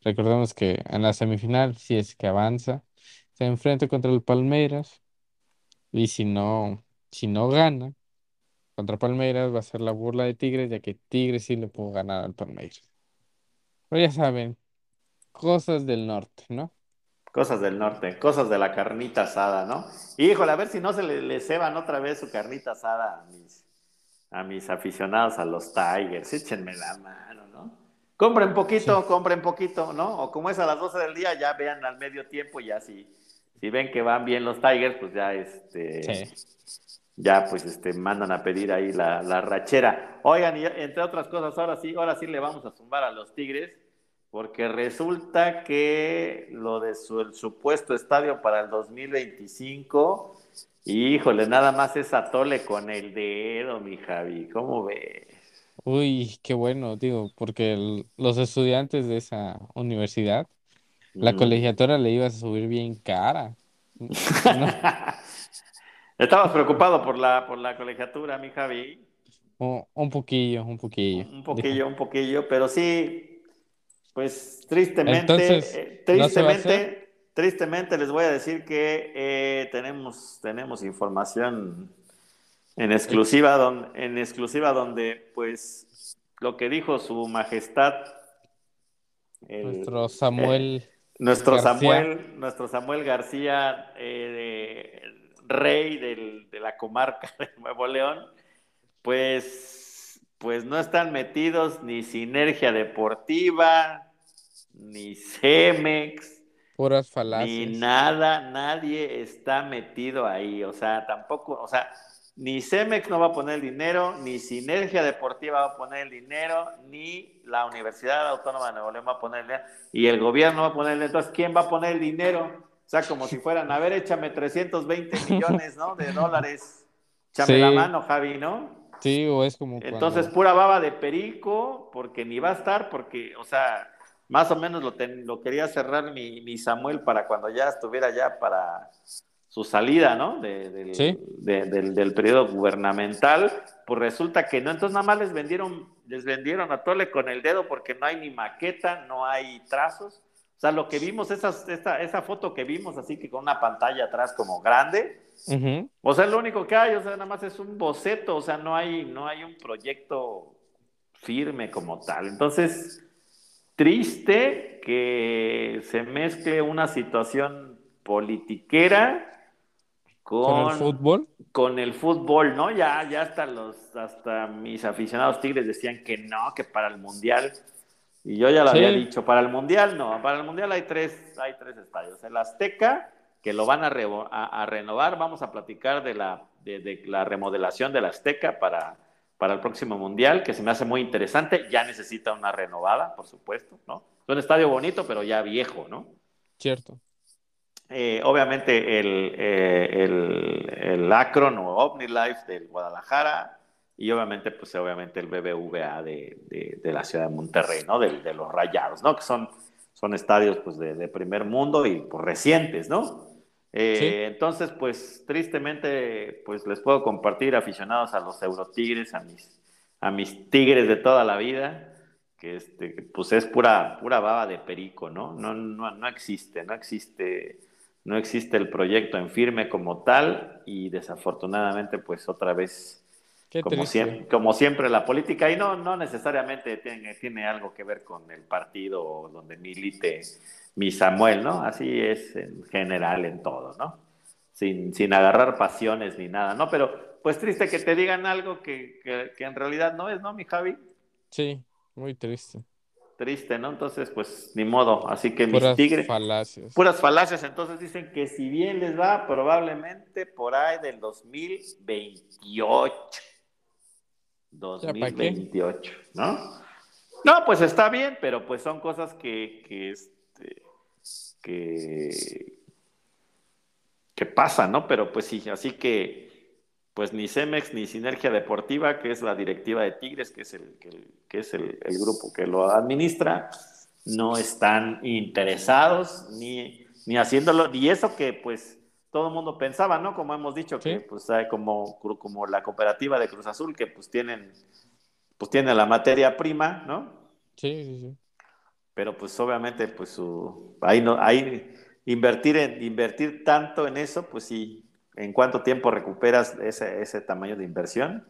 Recordemos que en la semifinal, si es que avanza, se enfrenta contra el Palmeiras y si no, si no gana contra Palmeiras va a ser la burla de Tigres, ya que Tigres sí le pudo ganar al Palmeiras. Pero ya saben, cosas del norte, ¿no? Cosas del norte, cosas de la carnita asada, ¿no? Híjole, a ver si no se le, le ceban otra vez su carnita asada a mis, a mis aficionados a los Tigers. Échenme la mano, ¿no? Compren poquito, compren poquito, ¿no? O como es a las 12 del día, ya vean al medio tiempo y ya si, ven que van bien los Tigers, pues ya este... Sí. ya pues este mandan a pedir ahí la, la rachera. Oigan, y entre otras cosas, ahora sí, ahora sí le vamos a zumbar a los Tigres, porque resulta que lo de su el supuesto estadio para el 2025, híjole, nada más es atole con el dedo, mi Javi, ¿cómo ves? Uy, qué bueno, digo, porque el- los estudiantes de esa universidad, la colegiatura le iba a subir bien cara. (laughs) No, Estabas preocupado por la, por la colegiatura, mi Javi. Un, un poquillo, un poquillo. Un poquillo, un poquillo, pero sí, pues tristemente, Entonces, eh, ¿no se va a tristemente, tristemente les voy a decir que eh, tenemos, tenemos información en exclusiva, don- en exclusiva donde, pues, lo que dijo su majestad, el- Nuestro Samuel. Nuestro García. Samuel, nuestro Samuel García, eh, de- rey del- de la comarca de Nuevo León, pues, pues no están metidos ni Sinergia Deportiva, ni Cemex, Puras ni nada, nadie está metido ahí, o sea, tampoco, o sea, ni Cemex no va a poner el dinero, ni Sinergia Deportiva va a poner el dinero, ni la Universidad Autónoma de Nuevo León va a poner el dinero, y el gobierno va a poner el dinero, entonces, ¿quién va a poner el dinero? O sea, como si fueran, a ver, échame 320 (laughs) millones, ¿no? De dólares, échame Sí. la mano, Javi, ¿no? Sí, o es como Entonces, pura baba de perico, porque ni va a estar, porque, o sea, más o menos lo, ten- lo quería cerrar mi, mi Samuel para cuando ya estuviera ya para su salida, ¿no? De- del, Sí. de- del, del periodo gubernamental, pues resulta que no, entonces nada más les vendieron, les vendieron a Tole con el dedo porque no hay ni maqueta, no hay trazos. O sea, lo que vimos, esas, esta, esa foto que vimos, así que con una pantalla atrás como grande, o sea, lo único que hay, o sea, nada más es un boceto, o sea, no hay, no hay un proyecto firme como tal. Entonces, triste que se mezcle una situación politiquera Con el fútbol. con el fútbol, ¿no? Ya, ya hasta los, hasta mis aficionados tigres decían que no, que para el mundial. Y yo ya lo Sí. había dicho, para el mundial no, para el mundial hay tres, hay tres estadios. El Azteca, que lo van a, a- a renovar, vamos a platicar de la, de, de la remodelación del Azteca para, para el próximo mundial, que se me hace muy interesante. Ya necesita una renovada, por supuesto, ¿no? Es un estadio bonito, pero ya viejo, ¿no? Cierto. Eh, obviamente el, eh, el, el Akron o OmniLife del Guadalajara y obviamente, pues obviamente el BBVA de, de, de la ciudad de Monterrey, ¿no? De, de los Rayados, ¿no? Que son, son estadios pues de, de primer mundo y pues recientes, ¿no? Eh, Sí. Entonces, pues tristemente, pues les puedo compartir aficionados a los Eurotigres, a mis, a mis tigres de toda la vida, que este, pues es pura, pura baba de perico, ¿no? No, no, no existe, no existe, no existe el proyecto en firme como tal, y desafortunadamente, pues otra vez, como siempre, como siempre, la política, y no, no necesariamente tiene, tiene algo que ver con el partido o donde milite mi Samuel, ¿no? Así es en general en todo, ¿no? Sin, sin agarrar pasiones ni nada, ¿no? Pero pues triste que te digan algo que, que, que en realidad no es, ¿no, mi Javi? Sí, muy triste. Triste, ¿no? Entonces, pues ni modo. Así que mis Puras tigres, falacias. puras falacias. Entonces dicen que si bien les va, probablemente por ahí del 2028. ¿Ya pa' qué? 2028, ¿no? No, pues está bien, pero pues son cosas que, que, este, que, que pasan, ¿no? Pero pues sí, así que pues ni Cemex ni Sinergia Deportiva, que es la directiva de Tigres, que es el, que, que es el, el grupo que lo administra, no están interesados ni, ni haciéndolo, y eso que pues todo el mundo pensaba, ¿no? Como hemos dicho, que Sí. pues hay como, como la cooperativa de Cruz Azul, que pues tienen, pues tienen la materia prima, ¿no? Sí, sí, sí. pero pues obviamente pues su ahí no ahí invertir en invertir tanto en eso pues sí en cuánto tiempo recuperas ese, ese tamaño de inversión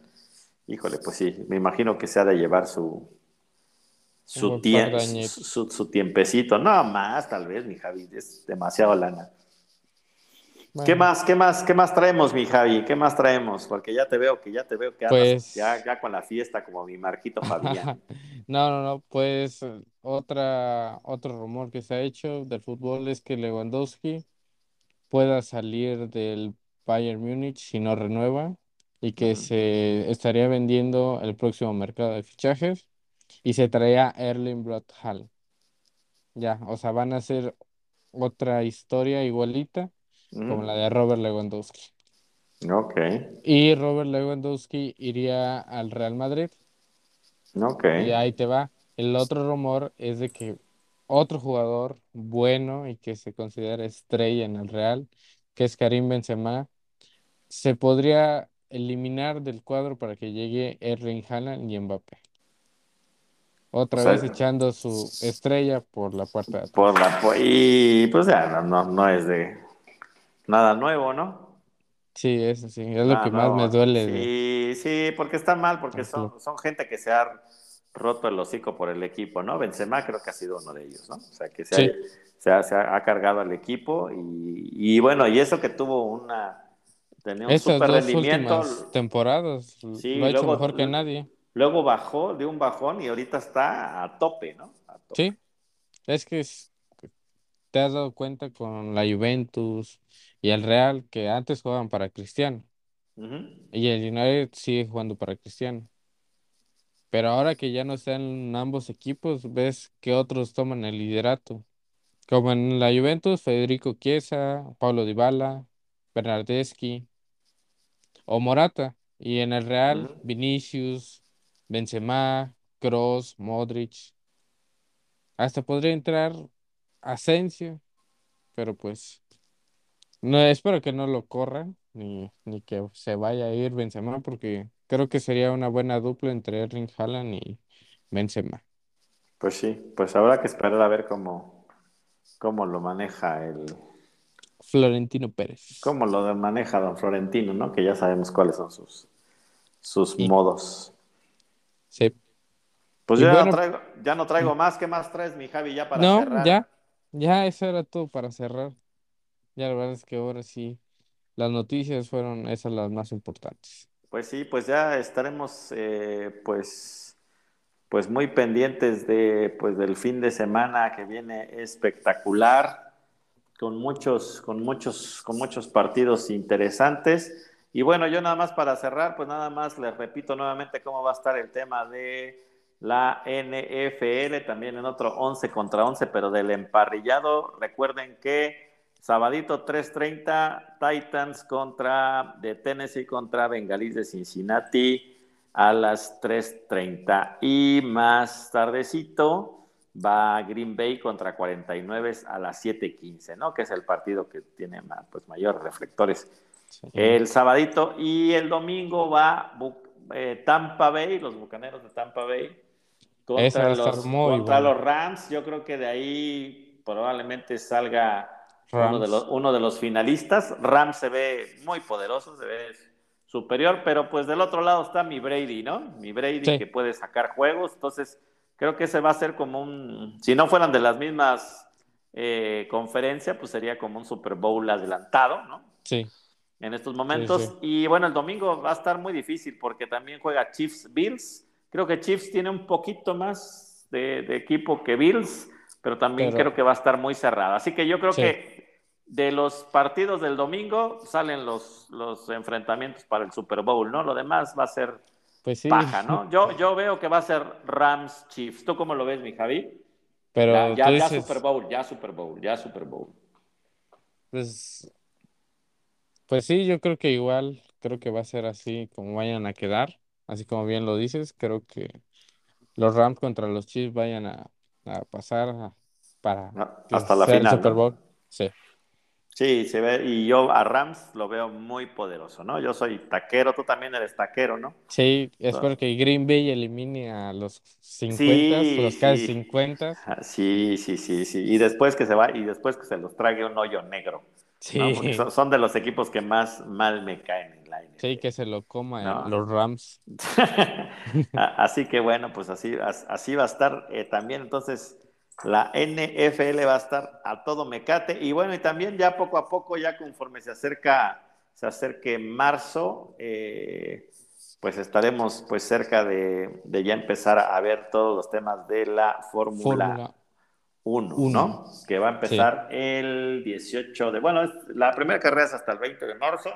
híjole pues sí me imagino que se ha de llevar su su, tie- su, su tiempecito no más tal vez mi Javi es demasiado lana ¿Qué más, qué más, qué más traemos, mi Javi? ¿Qué más traemos? Porque ya te veo que ya te veo que Pues- ya, ya con la fiesta como mi Marquito Fabián. (laughs) No, no, no, pues eh, otra, otro rumor que se ha hecho del fútbol es que Lewandowski pueda salir del Bayern Múnich si no renueva y que se estaría vendiendo el próximo mercado de fichajes y se traía Erling Braut Haaland. Ya, o sea, van a hacer otra historia igualita como Mm, la de Robert Lewandowski. Ok, Y Robert Lewandowski iría al Real Madrid. ok. Y ahí te va. El otro rumor es de que otro jugador bueno y que se considera estrella en el Real, que es Karim Benzema, se podría eliminar del cuadro para que llegue Erling Haaland y Mbappé. Otra O sea, vez echando su estrella por la puerta de. Por la, y pues ya, no, no, no es de nada nuevo, ¿no? Sí, eso sí, es lo que más me duele. de- Sí, sí, porque está mal, porque son, son gente que se ha roto el hocico por el equipo, ¿no? Benzema creo que ha sido uno de ellos, ¿no? O sea, que se, Sí. ha, se, ha, se ha- ha cargado al equipo y, y bueno, y eso que tuvo una... Tenía un super dos rendimiento, últimas temporadas Sí, lo ha hecho luego- mejor que nadie. luego bajó de un bajón y ahorita está a tope, ¿no? A tope. Sí, es que es- te has dado cuenta con la Juventus y el Real que antes jugaban para Cristiano y el United sigue jugando para Cristiano. Pero ahora que ya no están ambos equipos, ves que otros toman el liderato. Como en la Juventus, Federico Chiesa, Paulo Dybala, Bernardeschi o Morata. Y en el Real. Vinicius, Benzema, Kroos, Modric. Hasta podría entrar Asensio, pero pues no espero que no lo corran ni, ni que se vaya a ir Benzema porque creo que sería una buena dupla entre Erling Haaland y Benzema. Pues sí, pues habrá que esperar a ver cómo, cómo lo maneja el, Florentino Pérez. cómo lo maneja don Florentino, ¿no? Que ya sabemos cuáles son sus, sus modos. Sí. Pues yo ya, no traigo, ya no traigo más. ¿Qué más traes, mi Javi, ya para No, cerrar? ya, ya eso era todo para cerrar. Ya la verdad es que ahora sí, las noticias fueron esas las más importantes. Pues sí, pues ya estaremos eh, pues, pues muy pendientes de, pues, del fin de semana que viene espectacular, con muchos, con muchos, con muchos partidos interesantes. Y bueno, yo nada más para cerrar, pues nada más les repito nuevamente cómo va a estar el tema de la NFL, también en otro 11 contra 11, pero del emparrillado. Recuerden que Sabadito 3:30, Titans contra de Tennessee contra Bengalís de Cincinnati a las 3:30 y más tardecito va Green Bay contra 49 a las 7:15, ¿no? Que es el partido que tiene pues mayores reflectores. Sí. El sabadito y el domingo va eh, Tampa Bay, los Bucaneros de Tampa Bay contra, los, muy contra bueno. los Rams. Yo creo que de ahí probablemente salga uno de, los, uno de los finalistas. Rams se ve muy poderoso, se ve superior, pero pues del otro lado está mi Brady, ¿no? Mi Brady Sí. que puede sacar juegos. Entonces, creo que ese va a ser como un, si no fueran de las mismas eh, conferencias, pues sería como un Super Bowl adelantado, ¿no? Sí, en estos momentos. sí. Y bueno, el domingo va a estar muy difícil porque también juega Chiefs Bills. Creo que Chiefs tiene un poquito más de, de equipo que Bills, pero también Pero- creo que va a estar muy cerrado. Así que yo creo Sí. que de los partidos del domingo salen los, los enfrentamientos para el Super Bowl, ¿no? Lo demás va a ser pues sí. paja, ¿no? Yo, yo veo que va a ser Rams Chiefs. ¿Tú cómo lo ves, mi Javi? Pero ya, ya, Super Bowl, ya Super Bowl, ya Super Bowl. pues, pues sí, yo creo que igual, creo que va a ser así como vayan a quedar, así como bien lo dices, creo que los Rams contra los Chiefs vayan a, a pasar a- para que Hasta la final. Super ¿no? Bowl. Sí, Sí, se ve, y yo a Rams lo veo muy poderoso, ¿no? Yo soy taquero, tú también eres taquero, ¿no? sí, espero que Green Bay elimine a los 50, Sí, los casi sí. 50. Ah, Sí, sí, sí, sí. Y después que se va, y después que se los trague un hoyo negro. Sí, son, son de los equipos que más mal me caen en la NFL. sí, que se lo coma No. los Rams. (laughs) Así que bueno, pues así, as- así va a estar eh, también. Entonces, la NFL va a estar a todo mecate. Y bueno, y también ya poco a poco, ya conforme se acerca, se acerque marzo, eh, pues estaremos pues cerca de, de ya empezar a ver todos los temas de la Fórmula Fórmula 1, Uno. ¿no? Que va a empezar el 18 de, bueno, es- la primera carrera es hasta el 20 de marzo,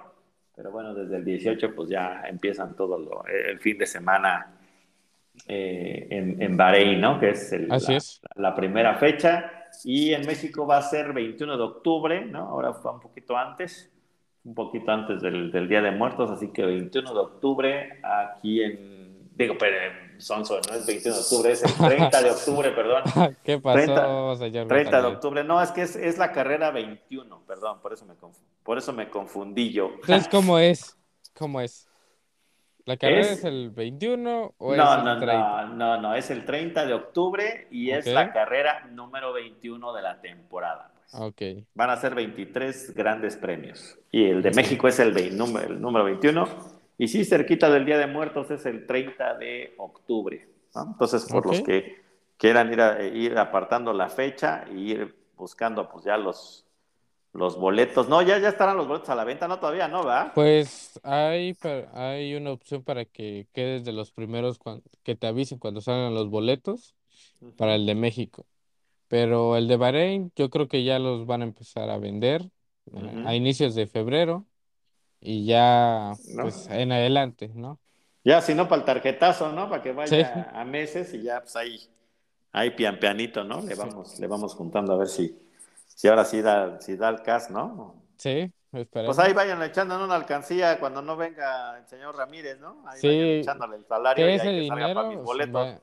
pero bueno, desde el 18 pues ya empiezan todo lo- el fin de semana eh, en, en Bahrein, ¿no? Que es, el- Así la, es. la primera fecha. Y en México va a ser 21 de octubre, ¿no? Ahora fue un poquito antes, un poquito antes del, del Día de Muertos, así que 21 de octubre aquí en, digo, pero en Sonso, no es 21 de octubre, es el 30 de octubre, perdón. (laughs) ¿Qué pasó, 30 señor 30 de octubre, no, es que es, es la carrera 21, perdón, por eso me, por eso me confundí yo. Entonces, ¿cómo es? ¿Cómo es? ¿La carrera es, Es- el 21 o es el no, 30? no, no, no, es el 30 de octubre y es la carrera número 21 de la temporada. pues. Ok. Van a ser 23 grandes premios. Y el de. México es el, vein- número, el número 21. Y sí, cerquita del Día de Muertos es el 30 de octubre. ¿no? Entonces, por los que quieran ir, a- ir apartando la fecha y ir buscando pues ya los, los boletos. No, ya, ya estarán los boletos a la venta, no todavía, ¿no? ¿Va? Pues hay, hay una opción para que quedes de los primeros que te avisen cuando salgan los boletos para el de México. Pero el de Bahrein, yo creo que ya los van a empezar a vender eh, a inicios de febrero y ya ¿No? pues en adelante, ¿no? Ya, si no, para el tarjetazo, ¿no? Para que vaya Sí. a meses y ya, pues ahí, ahí pian pianito, ¿no? Le Sí. vamos, le vamos juntando a ver si, si ahora sí da, si da el CAS, ¿no? Sí, Pues esperemos. ahí vayan echando una alcancía cuando no venga el señor Ramírez, ¿no? Ahí Sí. vayan echándole el salario Que y ese ahí que salga para mis dinero boletos.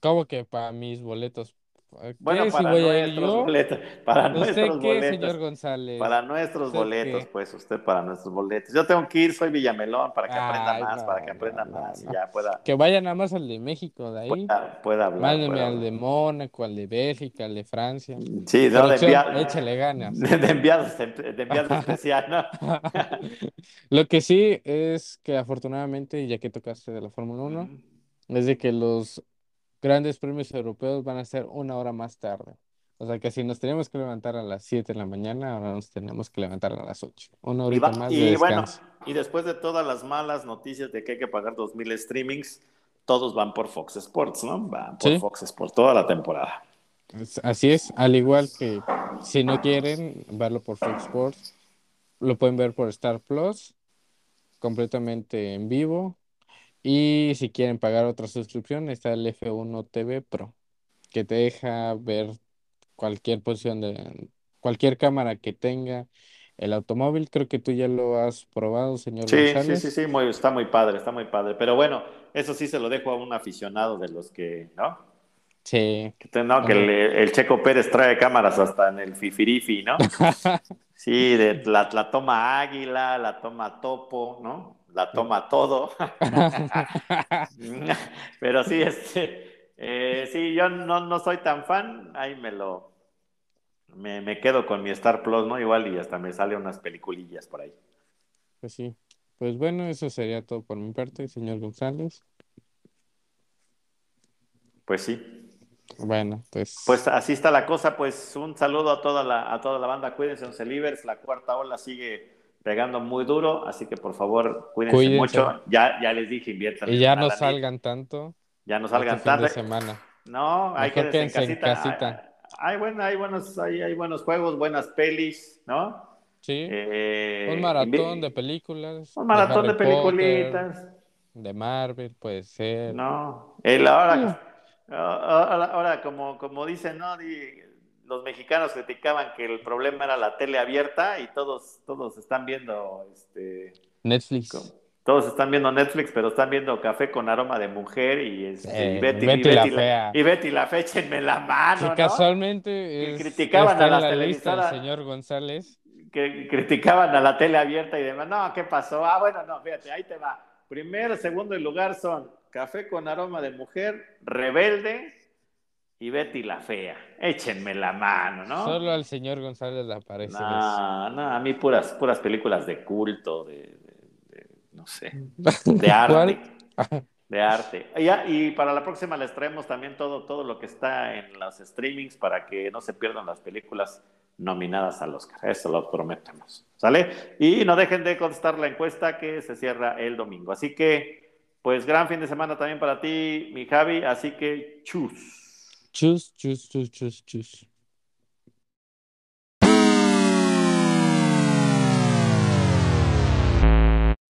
¿Cómo que para mis boletos? ¿Qué Bueno, si para a nuestros yo? boletos, para ¿Usted nuestros qué, boletos. señor González? Para nuestros ¿Usted boletos, qué? pues usted para nuestros boletos. Yo tengo que ir, soy Villamelón, para que aprenda Ay, más, no, para que aprenda no, no, más y ya pueda, Que vaya nada más al de México, de ahí. pueda, pueda hablar. Mándeme al de Mónaco, al de Bélgica, al de Francia. Sí, no, de enviado. échale ganas. De, (laughs) de enviados, de enviados (laughs) especial, ¿no? (laughs) Lo que sí es que afortunadamente, ya que tocaste de la Fórmula 1, es de que los grandes premios europeos van a ser una hora más tarde. O sea que si nos teníamos que levantar a las 7 de la mañana, ahora nos tenemos que levantar a las 8. Una Y, horita va- más de y bueno, y después de todas las malas noticias de que hay que pagar 2.000 streamings, todos van por Fox Sports, ¿no? Van por Sí. Fox Sports toda la temporada. Así es, al igual que si no quieren verlo por Fox Sports, lo pueden ver por Star Plus, completamente en vivo. Y si quieren pagar otra suscripción, está el F1 TV Pro, que te deja ver cualquier posición de cualquier cámara que tenga el automóvil. Creo que tú ya lo has probado, señor Sí, sí, González. sí, sí, muy, está muy padre, está muy padre. Pero bueno, eso sí se lo dejo a un aficionado de los que, ¿no? Sí. Que, no, que el, el Checo Pérez trae cámaras hasta en el Fifirifi, ¿no? (laughs) Sí, de, la, la toma águila, la toma topo, ¿no? La toma todo. (laughs) Pero sí, este, eh, sí, yo no, no soy tan fan, ahí me lo, me, me quedo con mi Star Plus, ¿no? Igual y hasta me sale unas peliculillas por ahí. Pues sí. Pues bueno, eso sería todo por mi parte, señor González. Pues sí. Bueno, pues, Pues así está la cosa, pues un saludo a toda la, a toda la banda, cuídense, once Libres, la cuarta ola sigue pegando muy duro, así que por favor cuídense, Cuídense. mucho, ya, ya les dije, inviertan. y ya no salgan tanto ya no este salgan fin tarde. de semana. No, hay Mejor que en en casita. casita. Hay, hay, bueno, hay, buenos, hay, hay buenos juegos, buenas pelis, ¿no? Sí, Eh, un maratón de películas. Un maratón de Potter, peliculitas. de Marvel, puede ser. No, el ahora, ahora, ahora como, como dicen, ¿no? Los mexicanos criticaban que el problema era la tele abierta y todos, todos están viendo, este, Netflix. todos están viendo Netflix, pero están viendo Café con aroma de mujer y, este, y Eh, Betty, Betty y la Fea. y Betty la Fe, échenme la mano, Que ¿no? casualmente Que criticaban está a las la televisoras. señor González. que criticaban a la tele abierta y demás. No, ¿qué pasó? Ah, bueno, no, fíjate, ahí te va. Primero, segundo y lugar son Café con aroma de mujer, Rebelde y Betty la Fea. Échenme la mano, ¿no? Solo al señor González le aparece eso. No, no, a mí puras, puras películas de culto, de, de- de- no sé, (laughs) de arte. De arte. Y, ya- y para la próxima les traemos también todo, todo lo que está en los streamings para que no se pierdan las películas nominadas al Oscar. Eso lo prometemos. ¿Sale? Y no dejen de contestar la encuesta que se cierra el domingo. Así que, pues gran fin de semana también para ti, mi Javi. Así que, chus. Chus, chus, chus, chus, chus.